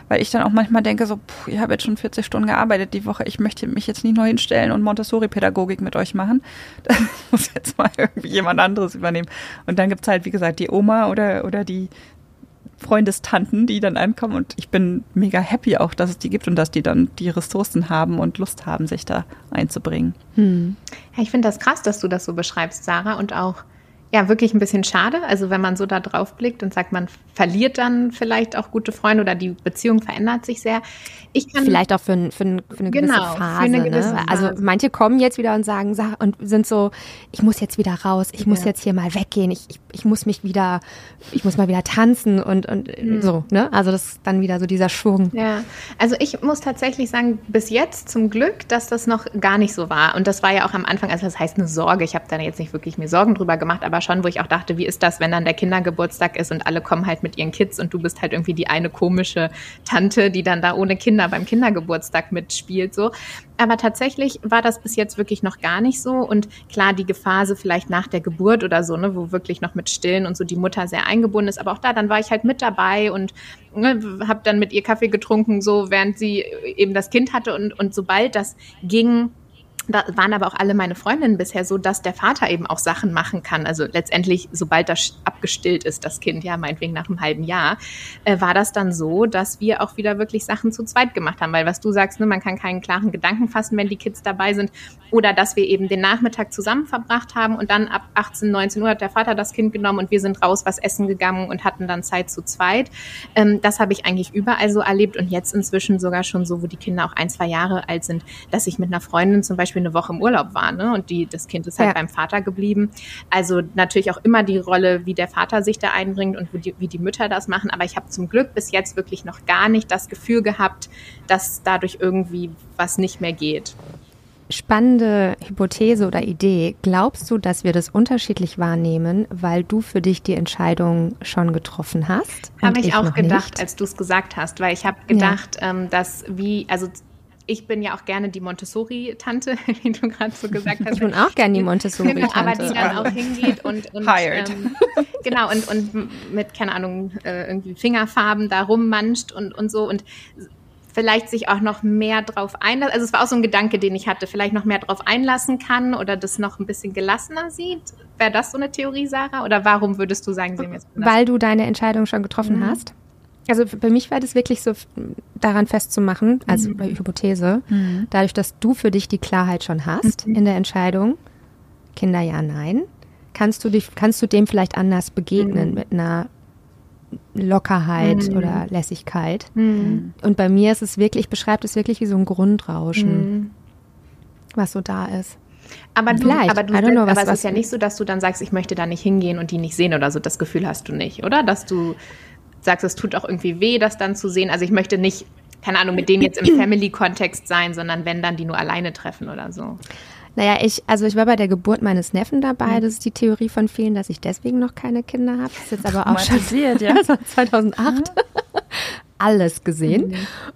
Weil ich dann auch manchmal denke, so, puh, ich habe jetzt schon 40 Stunden gearbeitet die Woche. Ich möchte mich jetzt nicht neu hinstellen und Montessori-Pädagogik mit euch machen. Das muss jetzt mal irgendwie jemand anderes übernehmen. Und dann gibt's halt, wie gesagt, die Oma oder, oder die Freundestanten, die dann ankommen und ich bin mega happy auch, dass es die gibt und dass die dann die Ressourcen haben und Lust haben, sich da einzubringen. Hm. Ja, ich finde das krass, dass du das so beschreibst, Sarah, und auch ja wirklich ein bisschen schade. Also wenn man so da drauf blickt und sagt, man verliert dann vielleicht auch gute Freunde oder die Beziehung verändert sich sehr. Ich kann vielleicht auch für, für, für eine gewisse genau, Phase. Für eine ne? gewisse ne? Also manche kommen jetzt wieder und sagen und sind so, ich muss jetzt wieder raus, ich muss jetzt hier mal weggehen, ich, ich, ich muss mich wieder, ich muss mal wieder tanzen und, und mhm. so. Ne? Also das ist dann wieder so dieser Schwung. Ja, also ich muss tatsächlich sagen, bis jetzt zum Glück, dass das noch gar nicht so war. Und das war ja auch am Anfang, also das heißt eine Sorge. Ich habe da jetzt nicht wirklich mir Sorgen drüber gemacht, aber schon, wo ich auch dachte, wie ist das, wenn dann der Kindergeburtstag ist und alle kommen halt mit ihren Kids und du bist halt irgendwie die eine komische Tante, die dann da ohne Kinder beim Kindergeburtstag mitspielt, so. Aber tatsächlich war das bis jetzt wirklich noch gar nicht so. Und klar, die Phase vielleicht nach der Geburt oder so, ne, wo wirklich noch mit Stillen und so die Mutter sehr eingebunden ist. Aber auch da, dann war ich halt mit dabei und ne, habe dann mit ihr Kaffee getrunken, so während sie eben das Kind hatte. Und, und sobald das ging, da waren aber auch alle meine Freundinnen bisher so, dass der Vater eben auch Sachen machen kann. Also letztendlich, sobald das abgestillt ist, das Kind, ja, meinetwegen nach einem halben Jahr, äh, war das dann so, dass wir auch wieder wirklich Sachen zu zweit gemacht haben. Weil was du sagst, ne, man kann keinen klaren Gedanken fassen, wenn die Kids dabei sind. Oder dass wir eben den Nachmittag zusammen verbracht haben und dann ab 18, 19 Uhr hat der Vater das Kind genommen und wir sind raus was essen gegangen und hatten dann Zeit zu zweit. Ähm, das habe ich eigentlich überall so erlebt und jetzt inzwischen sogar schon so, wo die Kinder auch ein, zwei Jahre alt sind, dass ich mit einer Freundin zum Beispiel Beispiel eine Woche im Urlaub war, ne? Und die, das Kind ist halt ja. beim Vater geblieben. Also natürlich auch immer die Rolle, wie der Vater sich da einbringt und wie die, wie die Mütter das machen. Aber ich habe zum Glück bis jetzt wirklich noch gar nicht das Gefühl gehabt, dass dadurch irgendwie was nicht mehr geht. Spannende Hypothese oder Idee. Glaubst du, dass wir das unterschiedlich wahrnehmen, weil du für dich die Entscheidung schon getroffen hast? Habe ich, ich auch gedacht, nicht? als du es gesagt hast, weil ich habe gedacht, ja. ähm, dass wie, also ich bin ja auch gerne die Montessori-Tante, wie du gerade so gesagt hast. Ich bin auch gerne die Montessori-Tante. Aber die dann auch hingeht und, und ähm, genau und, und mit, keine Ahnung, äh, irgendwie Fingerfarben da rummanscht und, und so und vielleicht sich auch noch mehr drauf einlassen. Also es war auch so ein Gedanke, den ich hatte, vielleicht noch mehr drauf einlassen kann oder das noch ein bisschen gelassener sieht. Wäre das so eine Theorie, Sarah? Oder warum würdest du sagen, sie mir jetzt Weil du deine Entscheidung schon getroffen mhm. hast? Also bei mich war das wirklich so daran festzumachen, also mhm. bei Hypothese, mhm. dadurch, dass du für dich die Klarheit schon hast mhm. in der Entscheidung, Kinder ja, nein, kannst du dich, kannst du dem vielleicht anders begegnen mhm. mit einer Lockerheit mhm. oder Lässigkeit. Mhm. Und bei mir ist es wirklich, beschreibt es wirklich wie so ein Grundrauschen, was so da ist. Aber du, aber, du, know, was, aber es ist ja nicht so, dass du dann sagst, ich möchte da nicht hingehen und die nicht sehen oder so. Das Gefühl hast du nicht, oder? Dass du sagst, es tut auch irgendwie weh, das dann zu sehen. Also ich möchte nicht, keine Ahnung, mit denen jetzt im Family-Kontext sein, sondern wenn dann die nur alleine treffen oder so. Naja, ich, also ich war bei der Geburt meines Neffen dabei. Mhm. Das ist die Theorie von vielen, dass ich deswegen noch keine Kinder habe. Das ist jetzt aber auch schon ja. 2008. alles gesehen. Mhm.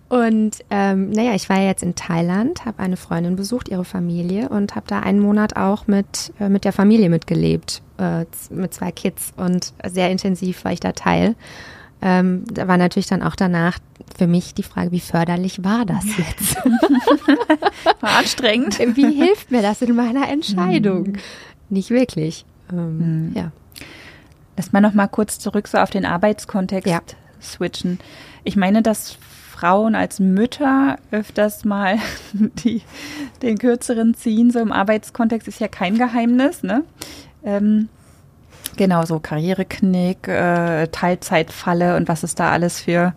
Und ähm, naja, ich war jetzt in Thailand, habe eine Freundin besucht, ihre Familie und habe da einen Monat auch mit, äh, mit der Familie mitgelebt, äh, mit zwei Kids und sehr intensiv war ich da Teil. Ähm, da war natürlich dann auch danach für mich die Frage, wie förderlich war das jetzt? War anstrengend. Wie hilft mir das in meiner Entscheidung? Mhm. Nicht wirklich. Ähm, mhm. Ja. Lass mal noch mal kurz zurück so auf den Arbeitskontext ja. switchen. Ich meine, dass Frauen als Mütter öfters mal die, den kürzeren ziehen, so im Arbeitskontext ist ja kein Geheimnis, ne? Ähm, genau, so Karriereknick, äh, Teilzeitfalle und was es da alles für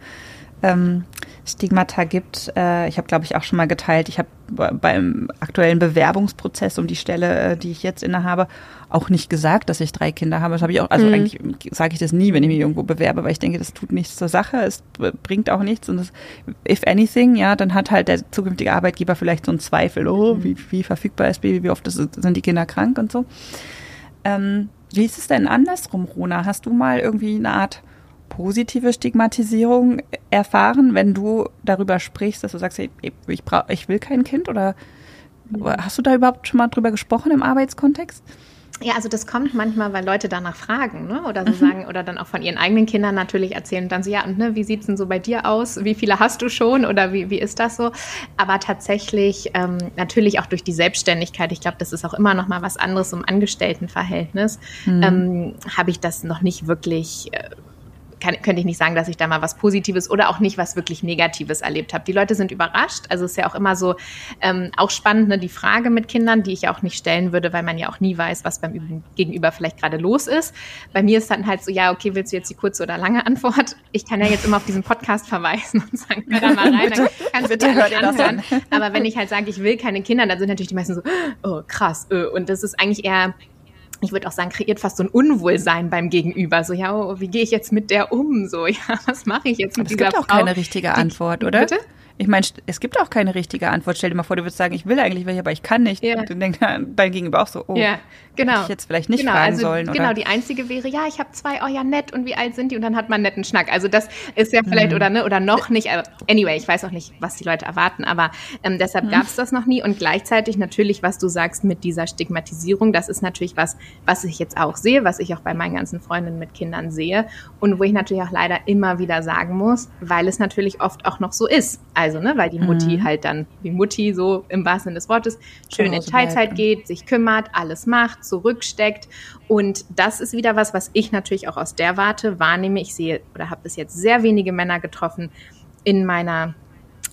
ähm, Stigmata gibt. Äh, ich habe, glaube ich, auch schon mal geteilt. Ich habe beim aktuellen Bewerbungsprozess um die Stelle, äh, die ich jetzt innehabe, auch nicht gesagt, dass ich drei Kinder habe. Das habe ich auch, also mhm. eigentlich sage ich das nie, wenn ich mich irgendwo bewerbe, weil ich denke, das tut nichts zur Sache, es bringt auch nichts und das, if anything, ja, dann hat halt der zukünftige Arbeitgeber vielleicht so einen Zweifel, oh, mhm. wie, wie verfügbar ist Baby, wie oft ist, sind die Kinder krank und so. Ähm, wie ist es denn andersrum, Rona? Hast du mal irgendwie eine Art positive Stigmatisierung erfahren, wenn du darüber sprichst, dass du sagst, ich, ich, brauch, ich will kein Kind? Oder hast du da überhaupt schon mal drüber gesprochen im Arbeitskontext? Ja, also das kommt manchmal, weil Leute danach fragen, ne? Oder so mhm. sagen, oder dann auch von ihren eigenen Kindern natürlich erzählen und dann so, ja, und ne, wie sieht's denn so bei dir aus? Wie viele hast du schon oder wie, wie ist das so? Aber tatsächlich, ähm, natürlich auch durch die Selbstständigkeit, ich glaube, das ist auch immer noch mal was anderes im Angestelltenverhältnis, mhm. ähm, habe ich das noch nicht wirklich. Äh, kann, könnte ich nicht sagen, dass ich da mal was Positives oder auch nicht was wirklich Negatives erlebt habe. Die Leute sind überrascht. Also es ist ja auch immer so ähm, auch spannend, ne, die Frage mit Kindern, die ich ja auch nicht stellen würde, weil man ja auch nie weiß, was beim Gegenüber vielleicht gerade los ist. Bei mir ist dann halt so, ja, okay, willst du jetzt die kurze oder lange Antwort? Ich kann ja jetzt immer auf diesen Podcast verweisen und sagen, hör da mal rein, dann kannst bitte, du dir hör anhören. Aber wenn ich halt sage, ich will keine Kinder, dann sind natürlich die meisten so, oh krass. Äh. Und das ist eigentlich eher ich würde auch sagen, kreiert fast so ein Unwohlsein beim Gegenüber. So, ja, oh, wie gehe ich jetzt mit der um? So, ja, was mache ich jetzt mit Aber dieser Frau? Es gibt auch keine richtige Antwort, oder? Bitte? Ich meine, es gibt auch keine richtige Antwort. Stell dir mal vor, du würdest sagen, ich will eigentlich welche, aber ich kann nicht. Ja. Und dann denkt dein Gegenüber auch so, oh, ja, genau. hätte ich jetzt vielleicht nicht genau, fragen also, sollen. Oder? Genau, die einzige wäre, ja, ich habe zwei, oh ja, nett, und wie alt sind die? Und dann hat man einen netten Schnack. Also das ist ja vielleicht, mhm. oder ne, oder noch nicht. Aber anyway, ich weiß auch nicht, was die Leute erwarten, aber ähm, deshalb mhm. gab es das noch nie. Und gleichzeitig natürlich, was du sagst mit dieser Stigmatisierung, das ist natürlich was, was ich jetzt auch sehe, was ich auch bei meinen ganzen Freundinnen mit Kindern sehe. Und wo ich natürlich auch leider immer wieder sagen muss, weil es natürlich oft auch noch so ist. Also, ne, weil die Mutti die mhm. halt dann wie Mutti so im wahrsten Sinne des Wortes schön in Teilzeit geht, sich kümmert, alles macht, zurücksteckt. Und das ist wieder was, was ich natürlich auch aus der Warte wahrnehme. Ich sehe oder habe bis jetzt sehr wenige Männer getroffen in meiner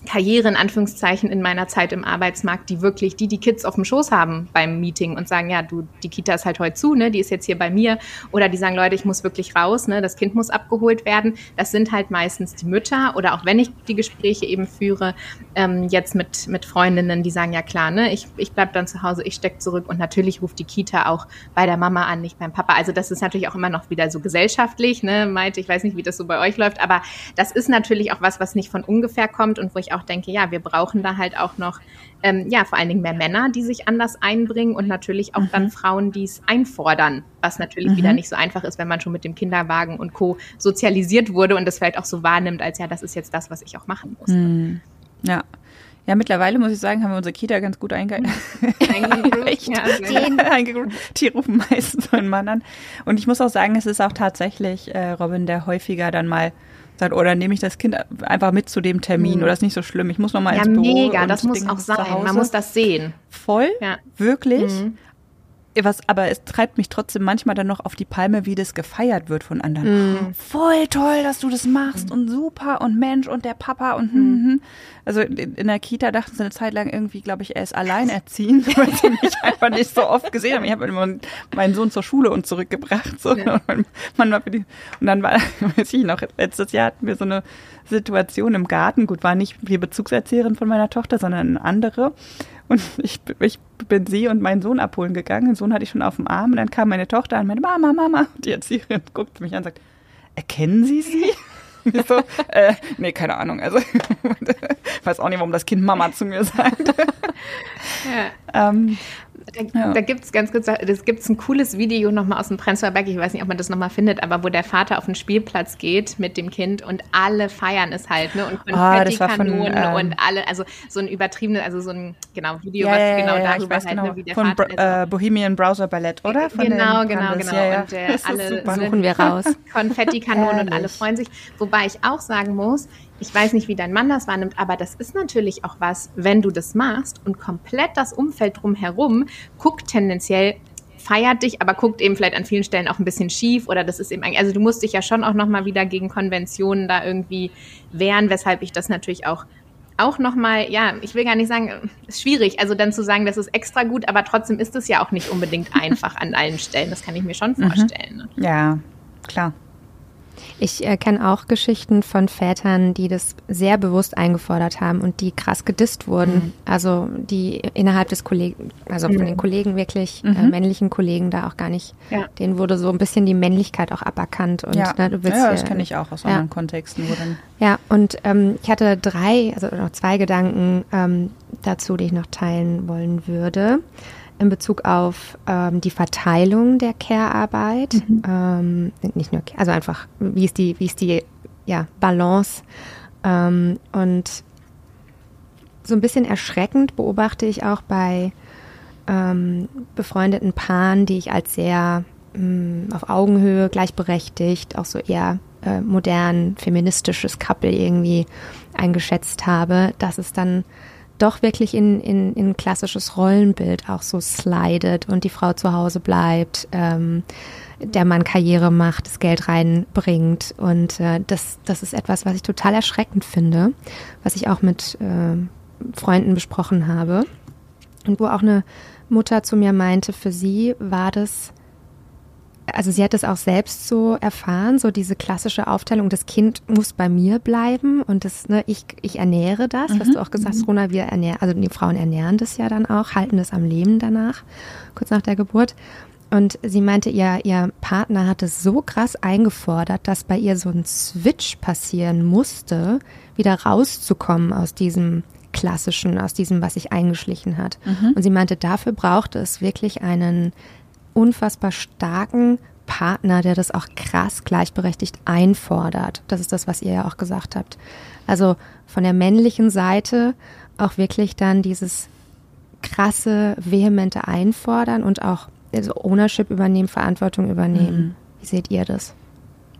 Karriere in Anführungszeichen in meiner Zeit im Arbeitsmarkt, die wirklich, die die Kids auf dem Schoß haben beim Meeting und sagen, ja, du, die Kita ist halt heute zu, ne, die ist jetzt hier bei mir. Oder die sagen, Leute, ich muss wirklich raus, ne, das Kind muss abgeholt werden. Das sind halt meistens die Mütter oder auch wenn ich die Gespräche eben führe, ähm, jetzt mit, mit Freundinnen, die sagen, ja klar, ne, ich, ich bleib dann zu Hause, ich steck zurück und natürlich ruft die Kita auch bei der Mama an, nicht beim Papa. Also das ist natürlich auch immer noch wieder so gesellschaftlich, ne, meinte, ich weiß nicht, wie das so bei euch läuft, aber das ist natürlich auch was, was nicht von ungefähr kommt und wo ich ich auch denke, ja, wir brauchen da halt auch noch, ähm, ja, vor allen Dingen mehr Männer, die sich anders einbringen und natürlich auch mhm. dann Frauen, die es einfordern, was natürlich mhm. wieder nicht so einfach ist, wenn man schon mit dem Kinderwagen und Co. sozialisiert wurde und das vielleicht auch so wahrnimmt, als ja, das ist jetzt das, was ich auch machen muss. Mhm. Ja. Ja, mittlerweile muss ich sagen, haben wir unsere Kita ganz gut einge eingegroovt. ja, Die rufen meistens so einen Mann an. Und ich muss auch sagen, es ist auch tatsächlich äh, Robin, der häufiger dann mal sagt, oder nehme ich das Kind einfach mit zu dem Termin mhm. oder ist nicht so schlimm, ich muss noch mal ja, ins Büro. Ja, mega, das muss auch sein. Man muss das sehen. Voll, ja. wirklich. Mhm was, aber es treibt mich trotzdem manchmal dann noch auf die Palme, wie das gefeiert wird von anderen. Mm. Voll toll, dass du das machst mm. und super und Mensch und der Papa und mm. also in der Kita dachten sie eine Zeit lang irgendwie, glaube ich, er ist alleinerziehend, weil sie mich einfach nicht so oft gesehen haben. Ich habe immer meinen Sohn zur Schule und zurückgebracht so ja. und, man die, und dann war, weiß ich noch, letztes Jahr hatten wir so eine Situation im Garten. Gut, war nicht die Bezugserzieherin von meiner Tochter, sondern eine andere. Und ich, ich bin sie und meinen Sohn abholen gegangen. Den Sohn hatte ich schon auf dem Arm. Und dann kam meine Tochter an, meine Mama, Mama. Die Erzieherin guckt mich an und sagt, erkennen Sie sie? So, äh, nee, keine Ahnung. Also, ich weiß auch nicht, warum das Kind Mama zu mir sagt. Ja. Ähm, Da, ja. da gibt es ganz kurz, das gibt ein cooles Video nochmal aus dem Prenzlauer Berg, ich weiß nicht, ob man das nochmal findet, aber wo der Vater auf den Spielplatz geht mit dem Kind und alle feiern es halt, ne? Und Konfettikanonen ah, ähm, und alle, also so ein übertriebenes, also so ein, genau, Video, ja, was ja, genau ja, darüber halt, genau. ne, wie der von Vater äh, Bohemian Browser Ballett, oder? Von genau, genau, genau. Ja, und äh, alle suchen wir raus. Konfettikanonen und alle freuen sich. Wobei ich auch sagen muss, ich weiß nicht, wie dein Mann das wahrnimmt, aber das ist natürlich auch was, wenn du das machst und komplett das Umfeld drumherum guckt tendenziell feiert dich, aber guckt eben vielleicht an vielen Stellen auch ein bisschen schief oder das ist eben, also du musst dich ja schon auch nochmal wieder gegen Konventionen da irgendwie wehren, weshalb ich das natürlich auch auch nochmal, ja, ich will gar nicht sagen, ist schwierig, also dann zu sagen, das ist extra gut, aber trotzdem ist es ja auch nicht unbedingt einfach an allen Stellen. Das kann ich mir schon mhm. vorstellen. Ne? Ja, klar. Ich äh, kenne auch Geschichten von Vätern, die das sehr bewusst eingefordert haben und die krass gedisst wurden. Mhm. Also die innerhalb des Kollegen, also von den mhm. Kollegen wirklich, äh, mhm. äh, männlichen Kollegen da auch gar nicht, ja. denen wurde so ein bisschen die Männlichkeit auch aberkannt. Und, ja, ne, du willst, ja das kenne ich auch aus ja. anderen Kontexten. Wo dann ja, und ähm, ich hatte drei, also noch zwei Gedanken ähm, dazu, die ich noch teilen wollen würde in Bezug auf ähm, die Verteilung der Care-Arbeit. Mhm. Ähm, nicht nur, also einfach, wie ist die, wie ist die ja, Balance? Ähm, und so ein bisschen erschreckend beobachte ich auch bei ähm, befreundeten Paaren, die ich als sehr mm, auf Augenhöhe, gleichberechtigt, auch so eher äh, modern, feministisches Couple irgendwie eingeschätzt habe, dass es dann doch wirklich in, in, in klassisches Rollenbild auch so slidet und die Frau zu Hause bleibt, ähm, der Mann Karriere macht, das Geld reinbringt. Und äh, das, das ist etwas, was ich total erschreckend finde, was ich auch mit äh, Freunden besprochen habe. Und wo auch eine Mutter zu mir meinte, für sie war das also sie hat es auch selbst so erfahren, so diese klassische Aufteilung, das Kind muss bei mir bleiben und das, ne, ich, ich ernähre das, mhm. was du auch gesagt hast, mhm. Rona, wir ernähren, also die Frauen ernähren das ja dann auch, halten das am Leben danach, kurz nach der Geburt. Und sie meinte, ihr, ihr Partner hat es so krass eingefordert, dass bei ihr so ein Switch passieren musste, wieder rauszukommen aus diesem klassischen, aus diesem, was sich eingeschlichen hat. Mhm. Und sie meinte, dafür brauchte es wirklich einen unfassbar starken Partner, der das auch krass gleichberechtigt einfordert. Das ist das, was ihr ja auch gesagt habt. Also von der männlichen Seite auch wirklich dann dieses krasse, vehemente Einfordern und auch also Ownership übernehmen, Verantwortung übernehmen. Mhm. Wie seht ihr das?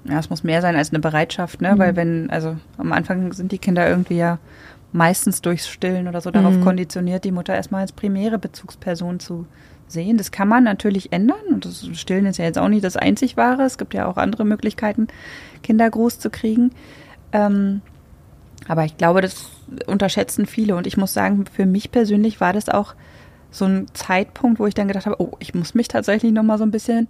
Ja, es muss mehr sein als eine Bereitschaft, ne? Mhm. Weil wenn, also am Anfang sind die Kinder irgendwie ja meistens durchs Stillen oder so darauf mhm. konditioniert, die Mutter erstmal als primäre Bezugsperson zu sehen. Das kann man natürlich ändern und das Stillen ist ja jetzt auch nicht das einzig Wahre. Es gibt ja auch andere Möglichkeiten, Kinder groß zu kriegen. Ähm, aber ich glaube, das unterschätzen viele und ich muss sagen, für mich persönlich war das auch so ein Zeitpunkt, wo ich dann gedacht habe, oh, ich muss mich tatsächlich noch mal so ein bisschen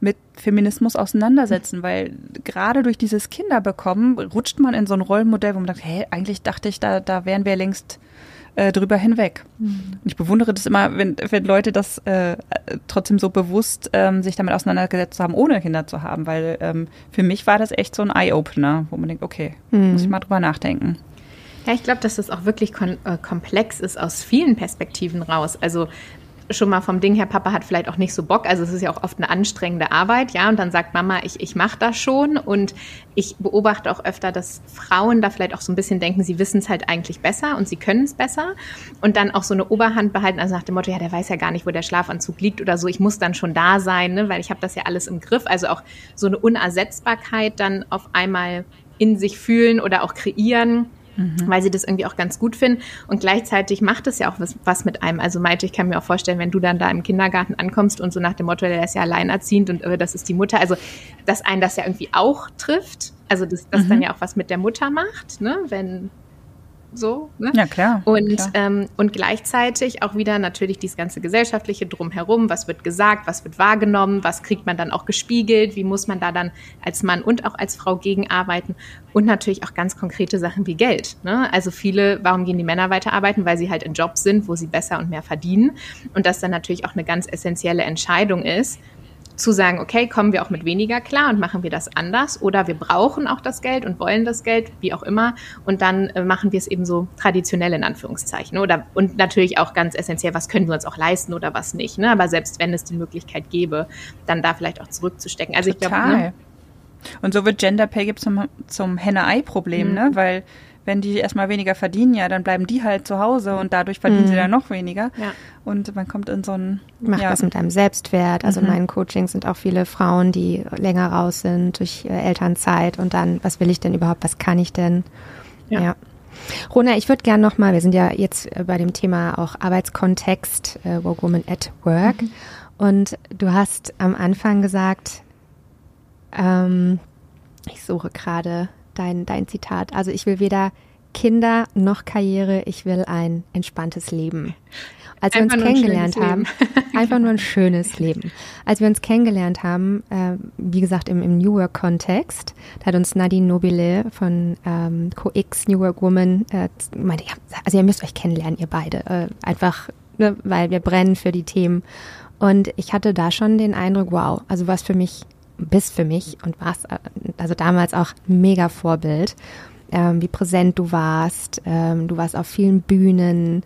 mit Feminismus auseinandersetzen, weil gerade durch dieses Kinderbekommen rutscht man in so ein Rollenmodell, wo man sagt, hey, eigentlich dachte ich, da, da wären wir längst äh, drüber hinweg. Mhm. Ich bewundere das immer, wenn, wenn Leute das äh, trotzdem so bewusst ähm, sich damit auseinandergesetzt haben, ohne Kinder zu haben, weil ähm, für mich war das echt so ein Eye-Opener, wo man denkt, okay, mhm. muss ich mal drüber nachdenken. Ja, ich glaube, dass das auch wirklich äh, komplex ist aus vielen Perspektiven raus. Also schon mal vom Ding her, Papa hat vielleicht auch nicht so Bock. Also es ist ja auch oft eine anstrengende Arbeit, ja. Und dann sagt Mama, ich, ich mache das schon. Und ich beobachte auch öfter, dass Frauen da vielleicht auch so ein bisschen denken, sie wissen es halt eigentlich besser und sie können es besser. Und dann auch so eine Oberhand behalten, also nach dem Motto, ja, der weiß ja gar nicht, wo der Schlafanzug liegt oder so. Ich muss dann schon da sein, ne, weil ich habe das ja alles im Griff. Also auch so eine Unersetzbarkeit dann auf einmal in sich fühlen oder auch kreieren mhm. weil sie das irgendwie auch ganz gut finden. Und gleichzeitig macht es ja auch was, was mit einem. Also Maite, ich kann mir auch vorstellen, wenn du dann da im Kindergarten ankommst und so nach dem Motto, der ist ja alleinerziehend und äh, das ist die Mutter, also dass einen das ja irgendwie auch trifft. Also das, das mhm. dann ja auch was mit der Mutter macht, ne? wenn so. Ne? Ja, klar. Und, klar. Ähm, und gleichzeitig auch wieder natürlich dieses ganze gesellschaftliche Drumherum, was wird gesagt, was wird wahrgenommen, was kriegt man dann auch gespiegelt, wie muss man da dann als Mann und auch als Frau gegenarbeiten und natürlich auch ganz konkrete Sachen wie Geld. Ne? Also viele, warum gehen die Männer weiterarbeiten? Weil sie halt in Jobs sind, wo sie besser und mehr verdienen und das dann natürlich auch eine ganz essentielle Entscheidung ist, zu sagen, okay, kommen wir auch mit weniger klar und machen wir das anders oder wir brauchen auch das Geld und wollen das Geld, wie auch immer, und dann äh, machen wir es eben so traditionell in Anführungszeichen oder und natürlich auch ganz essentiell, was können wir uns auch leisten oder was nicht, ne? Aber selbst wenn es die Möglichkeit gäbe, dann da vielleicht auch zurückzustecken. Also Total. ich glaube, ne? und so wird Gender Pay Gap zum, zum Henne-Ei-Problem, ne? mhm. ne? Weil wenn die erstmal weniger verdienen, ja, dann bleiben die halt zu Hause und dadurch verdienen mhm. sie dann noch weniger. Ja. Und man kommt in so einen. Macht ja. was mit einem Selbstwert. Also mhm. in meinen Coachings sind auch viele Frauen, die länger raus sind durch äh, Elternzeit und dann, was will ich denn überhaupt, was kann ich denn? ja. ja. Rona, ich würde gerne nochmal, wir sind ja jetzt äh, bei dem Thema auch Arbeitskontext, äh, Woke Woman at Work. Mhm. Und du hast am Anfang gesagt, ähm, ich suche gerade dein, dein Zitat. Also ich will weder Kinder noch Karriere, ich will ein entspanntes Leben. Als wir uns kennengelernt haben, einfach nur ein schönes Leben. Als wir uns kennengelernt haben, äh, wie gesagt im, im New Work Kontext, da hat uns Nadine Nobile von ähm, CoX New Work Woman äh, meinte, ja, also ihr müsst euch kennenlernen, ihr beide, äh, einfach, ne, weil wir brennen für die Themen. Und ich hatte da schon den Eindruck, wow, also was für mich bist für mich und warst äh, also damals auch mega Vorbild, ähm, wie präsent du warst. Ähm, du warst auf vielen Bühnen,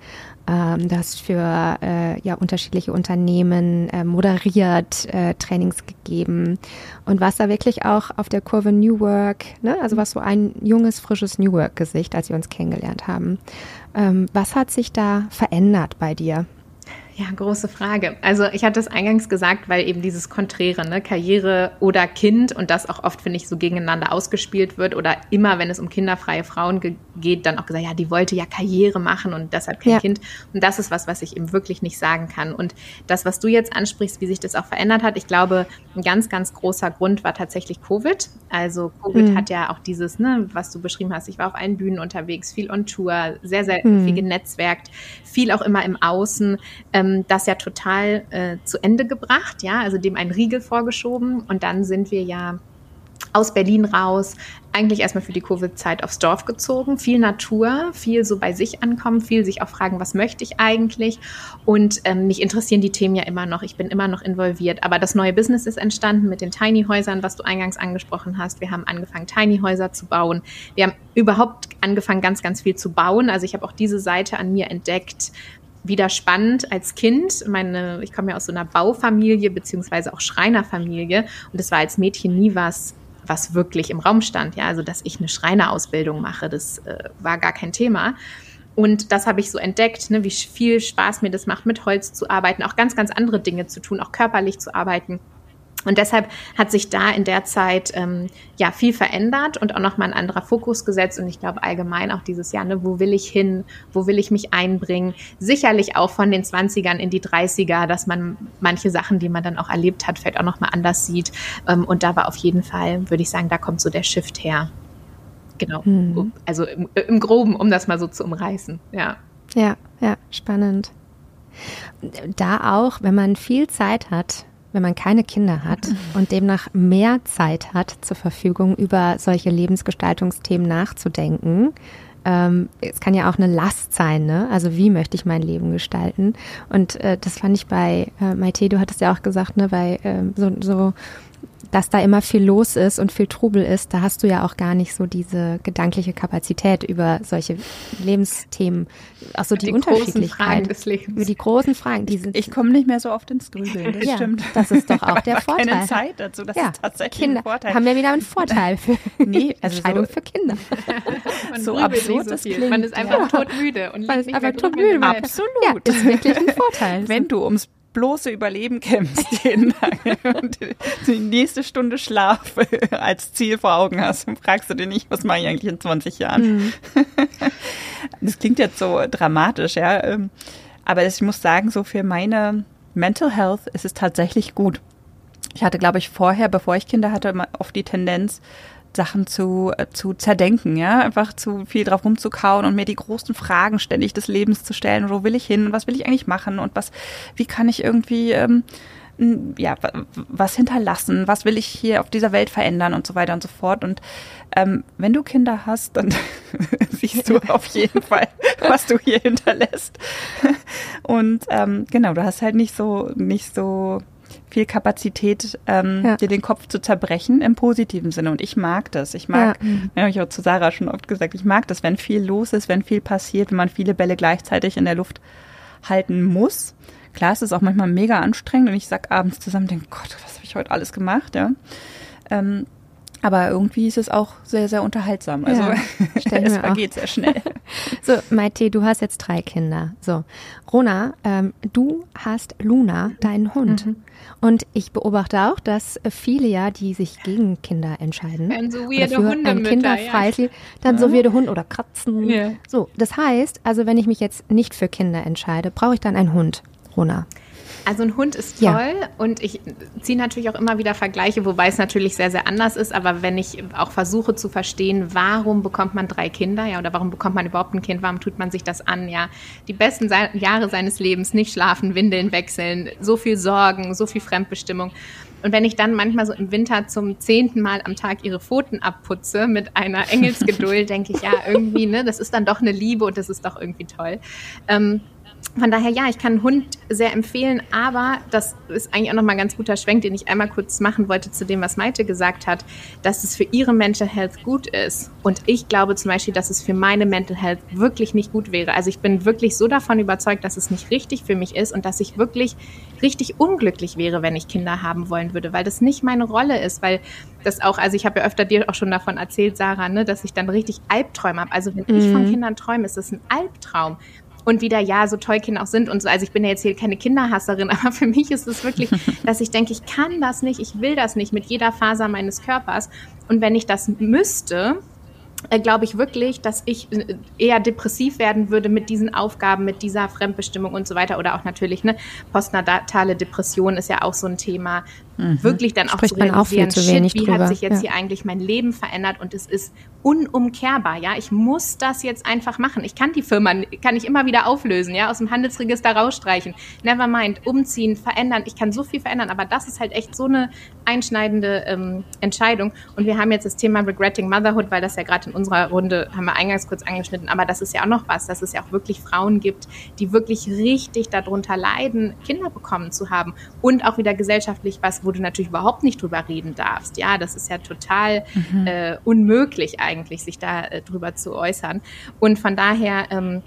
ähm, du hast für äh, ja, unterschiedliche Unternehmen äh, moderiert, äh, Trainings gegeben und warst da wirklich auch auf der Kurve New Work, ne? also warst so ein junges, frisches New Work-Gesicht, als wir uns kennengelernt haben. Ähm, was hat sich da verändert bei dir? Ja, große Frage. Also ich hatte es eingangs gesagt, weil eben dieses Konträre, ne, Karriere oder Kind und das auch oft, finde ich, so gegeneinander ausgespielt wird oder immer, wenn es um kinderfreie Frauen geht, dann auch gesagt, ja, die wollte ja Karriere machen und deshalb kein ja. Kind. Und das ist was, was ich eben wirklich nicht sagen kann. Und das, was du jetzt ansprichst, wie sich das auch verändert hat, ich glaube, ein ganz, ganz großer Grund war tatsächlich Covid. Also Covid mhm. hat ja auch dieses, ne, was du beschrieben hast, ich war auf allen Bühnen unterwegs, viel on Tour, sehr, sehr mhm. viel genetzwerkt, viel auch immer im Außen. Ähm, ähm, das ja total äh, zu Ende gebracht, ja, also dem einen Riegel vorgeschoben und dann sind wir ja aus Berlin raus, eigentlich erstmal für die Covid-Zeit aufs Dorf gezogen. Viel Natur, viel so bei sich ankommen, viel sich auch fragen, was möchte ich eigentlich? Und ähm, mich interessieren die Themen ja immer noch. Ich bin immer noch involviert. Aber das neue Business ist entstanden mit den Tiny-Häusern, was du eingangs angesprochen hast. Wir haben angefangen, Tiny-Häuser zu bauen. Wir haben überhaupt angefangen, ganz, ganz viel zu bauen. Also ich habe auch diese Seite an mir entdeckt, wieder spannend als Kind. Meine, ich komme ja aus so einer Baufamilie beziehungsweise auch Schreinerfamilie und es war als Mädchen nie was, was wirklich im Raum stand. Ja, also dass ich eine Schreinerausbildung mache, das äh, war gar kein Thema. Und das habe ich so entdeckt, ne, wie viel Spaß mir das macht, mit Holz zu arbeiten, auch ganz, ganz andere Dinge zu tun, auch körperlich zu arbeiten. Und deshalb hat sich da in der Zeit ähm, ja viel verändert und auch nochmal ein anderer Fokus gesetzt. Und ich glaube allgemein auch dieses Jahr, ne, wo will ich hin, wo will ich mich einbringen? Sicherlich auch von den 20ern in die 30er, dass man manche Sachen, die man dann auch erlebt hat, vielleicht auch nochmal anders sieht. Ähm, und da war auf jeden Fall, würde ich sagen, da kommt so der Shift her. Genau. Hm. Also im, im Groben, um das mal so zu umreißen. Ja. Ja, ja, spannend. Da auch, wenn man viel Zeit hat, wenn man keine Kinder hat und demnach mehr Zeit hat zur Verfügung, über solche Lebensgestaltungsthemen nachzudenken. Ähm, es kann ja auch eine Last sein, ne? Also wie möchte ich mein Leben gestalten? Und äh, das fand ich bei äh, Maite, du hattest ja auch gesagt, ne, bei äh, so, so dass da immer viel los ist und viel Trubel ist, da hast du ja auch gar nicht so diese gedankliche Kapazität über solche Lebensthemen, auch so die, die Unterschiedlichkeit. des Lebens. Über die großen Fragen. Die ich komme nicht mehr so oft ins Grübeln, das ja, stimmt. Das ist doch auch der Vorteil. keine Zeit dazu, das ja, ist tatsächlich Kinder ein Vorteil. haben wir wieder einen Vorteil für nee, also Entscheidung so, für Kinder. so absurd so das klingt. Man ist einfach ja. todmüde und man ist einfach todmüde. Absolut. Ja, das ist wirklich ein Vorteil. Wenn du ums bloße Überleben kämpfst jeden Tag und die nächste Stunde Schlaf als Ziel vor Augen hast, fragst du dir nicht, was mache ich eigentlich in 20 Jahren? Mhm. Das klingt jetzt so dramatisch, ja. Ähm, aber ich muss sagen, so für meine Mental Health ist es tatsächlich gut. Ich hatte, glaube ich, vorher, bevor ich Kinder hatte, oft die Tendenz, Sachen zu, äh, zu zerdenken, ja, einfach zu viel drauf rumzukauen und mir die großen Fragen ständig des Lebens zu stellen. Wo will ich hin? Was will ich eigentlich machen? Und was, wie kann ich irgendwie, ähm, ja, was hinterlassen? Was will ich hier auf dieser Welt verändern und so weiter und so fort? Und ähm, wenn du Kinder hast, dann siehst du auf jeden Fall, was du hier hinterlässt. Und ähm, genau, du hast halt nicht so, nicht so viel Kapazität, ähm, ja. dir den Kopf zu zerbrechen im positiven Sinne. Und ich mag das. Ich mag, ja. ja habe ich auch zu Sarah schon oft gesagt, ich mag das, wenn viel los ist, wenn viel passiert, wenn man viele Bälle gleichzeitig in der Luft halten muss. Klar, es ist auch manchmal mega anstrengend und ich sag abends zusammen, denke, Gott, was habe ich heute alles gemacht, ja. Ähm, aber irgendwie ist es auch sehr, sehr unterhaltsam. Also ja, es vergeht sehr schnell. so, Maite, du hast jetzt drei Kinder. So, Rona, ähm, du hast Luna, deinen Hund. Mhm. Und ich beobachte auch, dass viele ja, die sich gegen Kinder entscheiden, dann so weirde Hunde ein kinderfreies ja. dann so weirde Hunde oder Katzen. Ja. So, das heißt, also wenn ich mich jetzt nicht für Kinder entscheide, brauche ich dann einen Hund, Rona. Also ein Hund ist toll ja. und ich ziehe natürlich auch immer wieder Vergleiche, wobei es natürlich sehr, sehr anders ist. Aber wenn ich auch versuche zu verstehen, warum bekommt man drei Kinder, ja, oder warum bekommt man überhaupt ein Kind, warum tut man sich das an, ja, die besten Jahre seines Lebens, nicht schlafen, Windeln wechseln, so viel Sorgen, so viel Fremdbestimmung. Und wenn ich dann manchmal so im Winter zum zehnten Mal am Tag ihre Pfoten abputze mit einer Engelsgeduld, denke ich, ja, irgendwie, ne, das ist dann doch eine Liebe und das ist doch irgendwie toll. Ähm, von daher, ja, ich kann einen Hund sehr empfehlen, aber das ist eigentlich auch nochmal ein ganz guter Schwenk, den ich einmal kurz machen wollte zu dem, was Maite gesagt hat, dass es für ihre Mental Health gut ist. Und ich glaube zum Beispiel, dass es für meine Mental Health wirklich nicht gut wäre. Also ich bin wirklich so davon überzeugt, dass es nicht richtig für mich ist und dass ich wirklich richtig unglücklich wäre, wenn ich Kinder haben wollen würde, weil das nicht meine Rolle ist, weil das auch, also ich habe ja öfter dir auch schon davon erzählt, Sarah, ne, dass ich dann richtig Albträume habe. Also wenn mhm. ich von mhm. Kindern träume, ist das ein Albtraum, und wieder, ja, so toll Kinder auch sind und so. Also ich bin ja jetzt hier keine Kinderhasserin, aber für mich ist es wirklich, dass ich denke, ich kann das nicht, ich will das nicht mit jeder Faser meines Körpers. Und wenn ich das müsste, äh, glaube ich wirklich, dass ich äh, eher depressiv werden würde mit diesen Aufgaben, mit dieser Fremdbestimmung und so weiter. Oder auch natürlich, ne, postnatale Depression ist ja auch so ein Thema. Mhm. Wirklich dann auch Spricht zu realisieren, auch shit, wie drüber. hat sich jetzt ja. hier eigentlich mein Leben verändert und es ist unumkehrbar, ja. Ich muss das jetzt einfach machen. Ich kann die Firma, kann ich immer wieder auflösen, ja, aus dem Handelsregister rausstreichen. Never mind, umziehen, verändern. Ich kann so viel verändern, aber das ist halt echt so eine einschneidende ähm, Entscheidung. Und wir haben jetzt das Thema Regretting Motherhood, weil das ja gerade in unserer Runde, haben wir eingangs kurz angeschnitten, aber das ist ja auch noch was, dass es ja auch wirklich Frauen gibt, die wirklich richtig darunter leiden, Kinder bekommen zu haben. Und auch wieder gesellschaftlich was, wo du natürlich überhaupt nicht drüber reden darfst. Ja, das ist ja total mhm. äh, unmöglich eigentlich, sich da äh, drüber zu äußern. Und von daher ähm,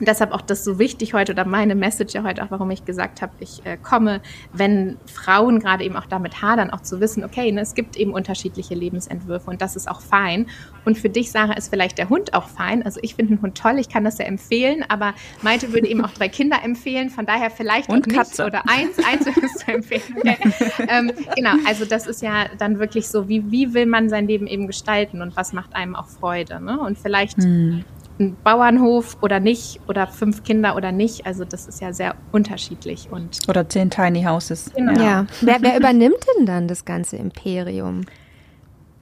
deshalb auch das so wichtig heute oder meine Message ja heute auch, warum ich gesagt habe, ich äh, komme, wenn Frauen gerade eben auch damit hadern, auch zu wissen, okay, ne, es gibt eben unterschiedliche Lebensentwürfe und das ist auch fein. Und für dich, Sarah, ist vielleicht der Hund auch fein. Also ich finde einen Hund toll, ich kann das ja empfehlen, aber Maite würde eben auch drei Kinder empfehlen, von daher vielleicht und auch Katze. nicht oder eins, eins würdest du empfehlen. Okay. ähm, genau, also das ist ja dann wirklich so, wie, wie will man sein Leben eben gestalten und was macht einem auch Freude. Ne? Und vielleicht hm ein Bauernhof oder nicht oder fünf Kinder oder nicht. Also das ist ja sehr unterschiedlich und oder zehn Tiny Houses. Genau. Ja. Wer, wer übernimmt denn dann das ganze Imperium?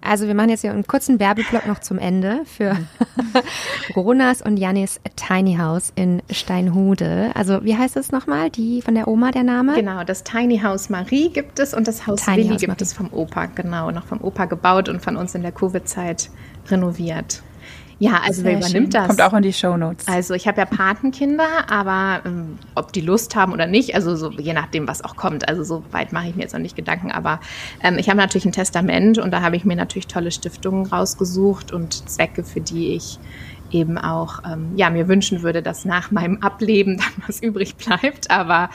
Also wir machen jetzt hier einen kurzen Werbeblock noch zum Ende für Ronas und Janis Tiny House in Steinhude. Also wie heißt es nochmal? Die von der Oma der Name? Genau, das Tiny House Marie gibt es und das Haus Tiny Willi House gibt Marie. es vom Opa, genau, noch vom Opa gebaut und von uns in der Covid-Zeit renoviert. Ja, also wer übernimmt das? Kommt auch in die Show Notes. Also ich habe ja Patenkinder, aber ähm, ob die Lust haben oder nicht, also so je nachdem, was auch kommt. Also so weit mache ich mir jetzt noch nicht Gedanken, aber ähm, ich habe natürlich ein Testament und da habe ich mir natürlich tolle Stiftungen rausgesucht und Zwecke, für die ich eben auch ähm, ja mir wünschen würde, dass nach meinem Ableben dann was übrig bleibt. Aber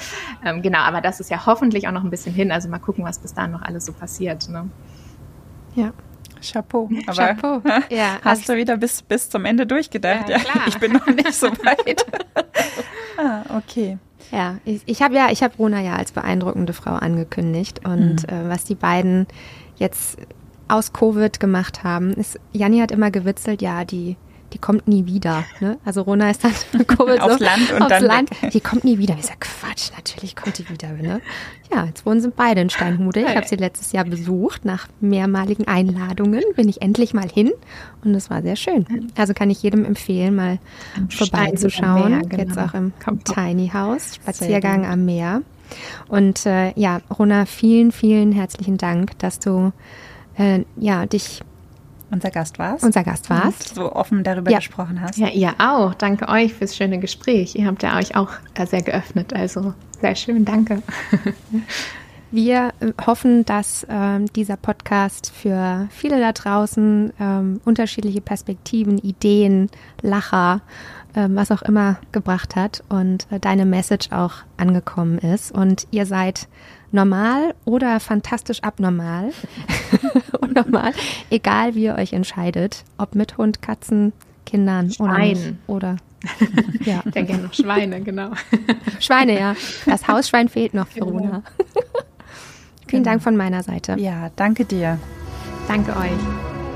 ähm, genau, aber das ist ja hoffentlich auch noch ein bisschen hin. Also mal gucken, was bis dahin noch alles so passiert. Ne? Ja. Chapeau. Aber Chapeau. Ja, hast du wieder bis, bis zum Ende durchgedacht? Ja, ja ich bin noch nicht so weit. ah, okay. Ja, ich, ich habe ja, ich habe Rona ja als beeindruckende Frau angekündigt und mhm. äh, was die beiden jetzt aus Covid gemacht haben, ist, Janni hat immer gewitzelt, ja, die die kommt nie wieder. Ne? Also Rona ist dann Covid aufs so, Land und aufs dann Land. Die kommt nie wieder. Ich sage, Quatsch, natürlich kommt die wieder. Ne? Ja, jetzt wohnen sie beide in Steinhude. Ich habe sie letztes Jahr besucht. Nach mehrmaligen Einladungen bin ich endlich mal hin und es war sehr schön. Also kann ich jedem empfehlen, mal vorbeizuschauen. Meer, genau. Jetzt auch im kommt Tiny House, Spaziergang am Meer. Und äh, ja, Rona, vielen, vielen herzlichen Dank, dass du äh, ja, dich unser Gast warst. Unser Gast warst. so offen darüber ja. gesprochen hast. Ja, ihr auch. Danke euch fürs schöne Gespräch. Ihr habt ja euch auch sehr geöffnet. Also sehr schön, danke. Wir äh, hoffen, dass ähm, dieser Podcast für viele da draußen ähm, unterschiedliche Perspektiven, Ideen, Lacher, ähm, was auch immer gebracht hat und äh, deine Message auch angekommen ist. Und ihr seid normal oder fantastisch abnormal. normal, egal wie ihr euch entscheidet, ob mit Hund, Katzen, Kindern Schwein. oder oder ja. Ich denke noch Schweine, genau. Schweine, ja. Das Hausschwein fehlt noch für Genau. Runa. Vielen Dank von meiner Seite. Ja, danke dir. Danke euch.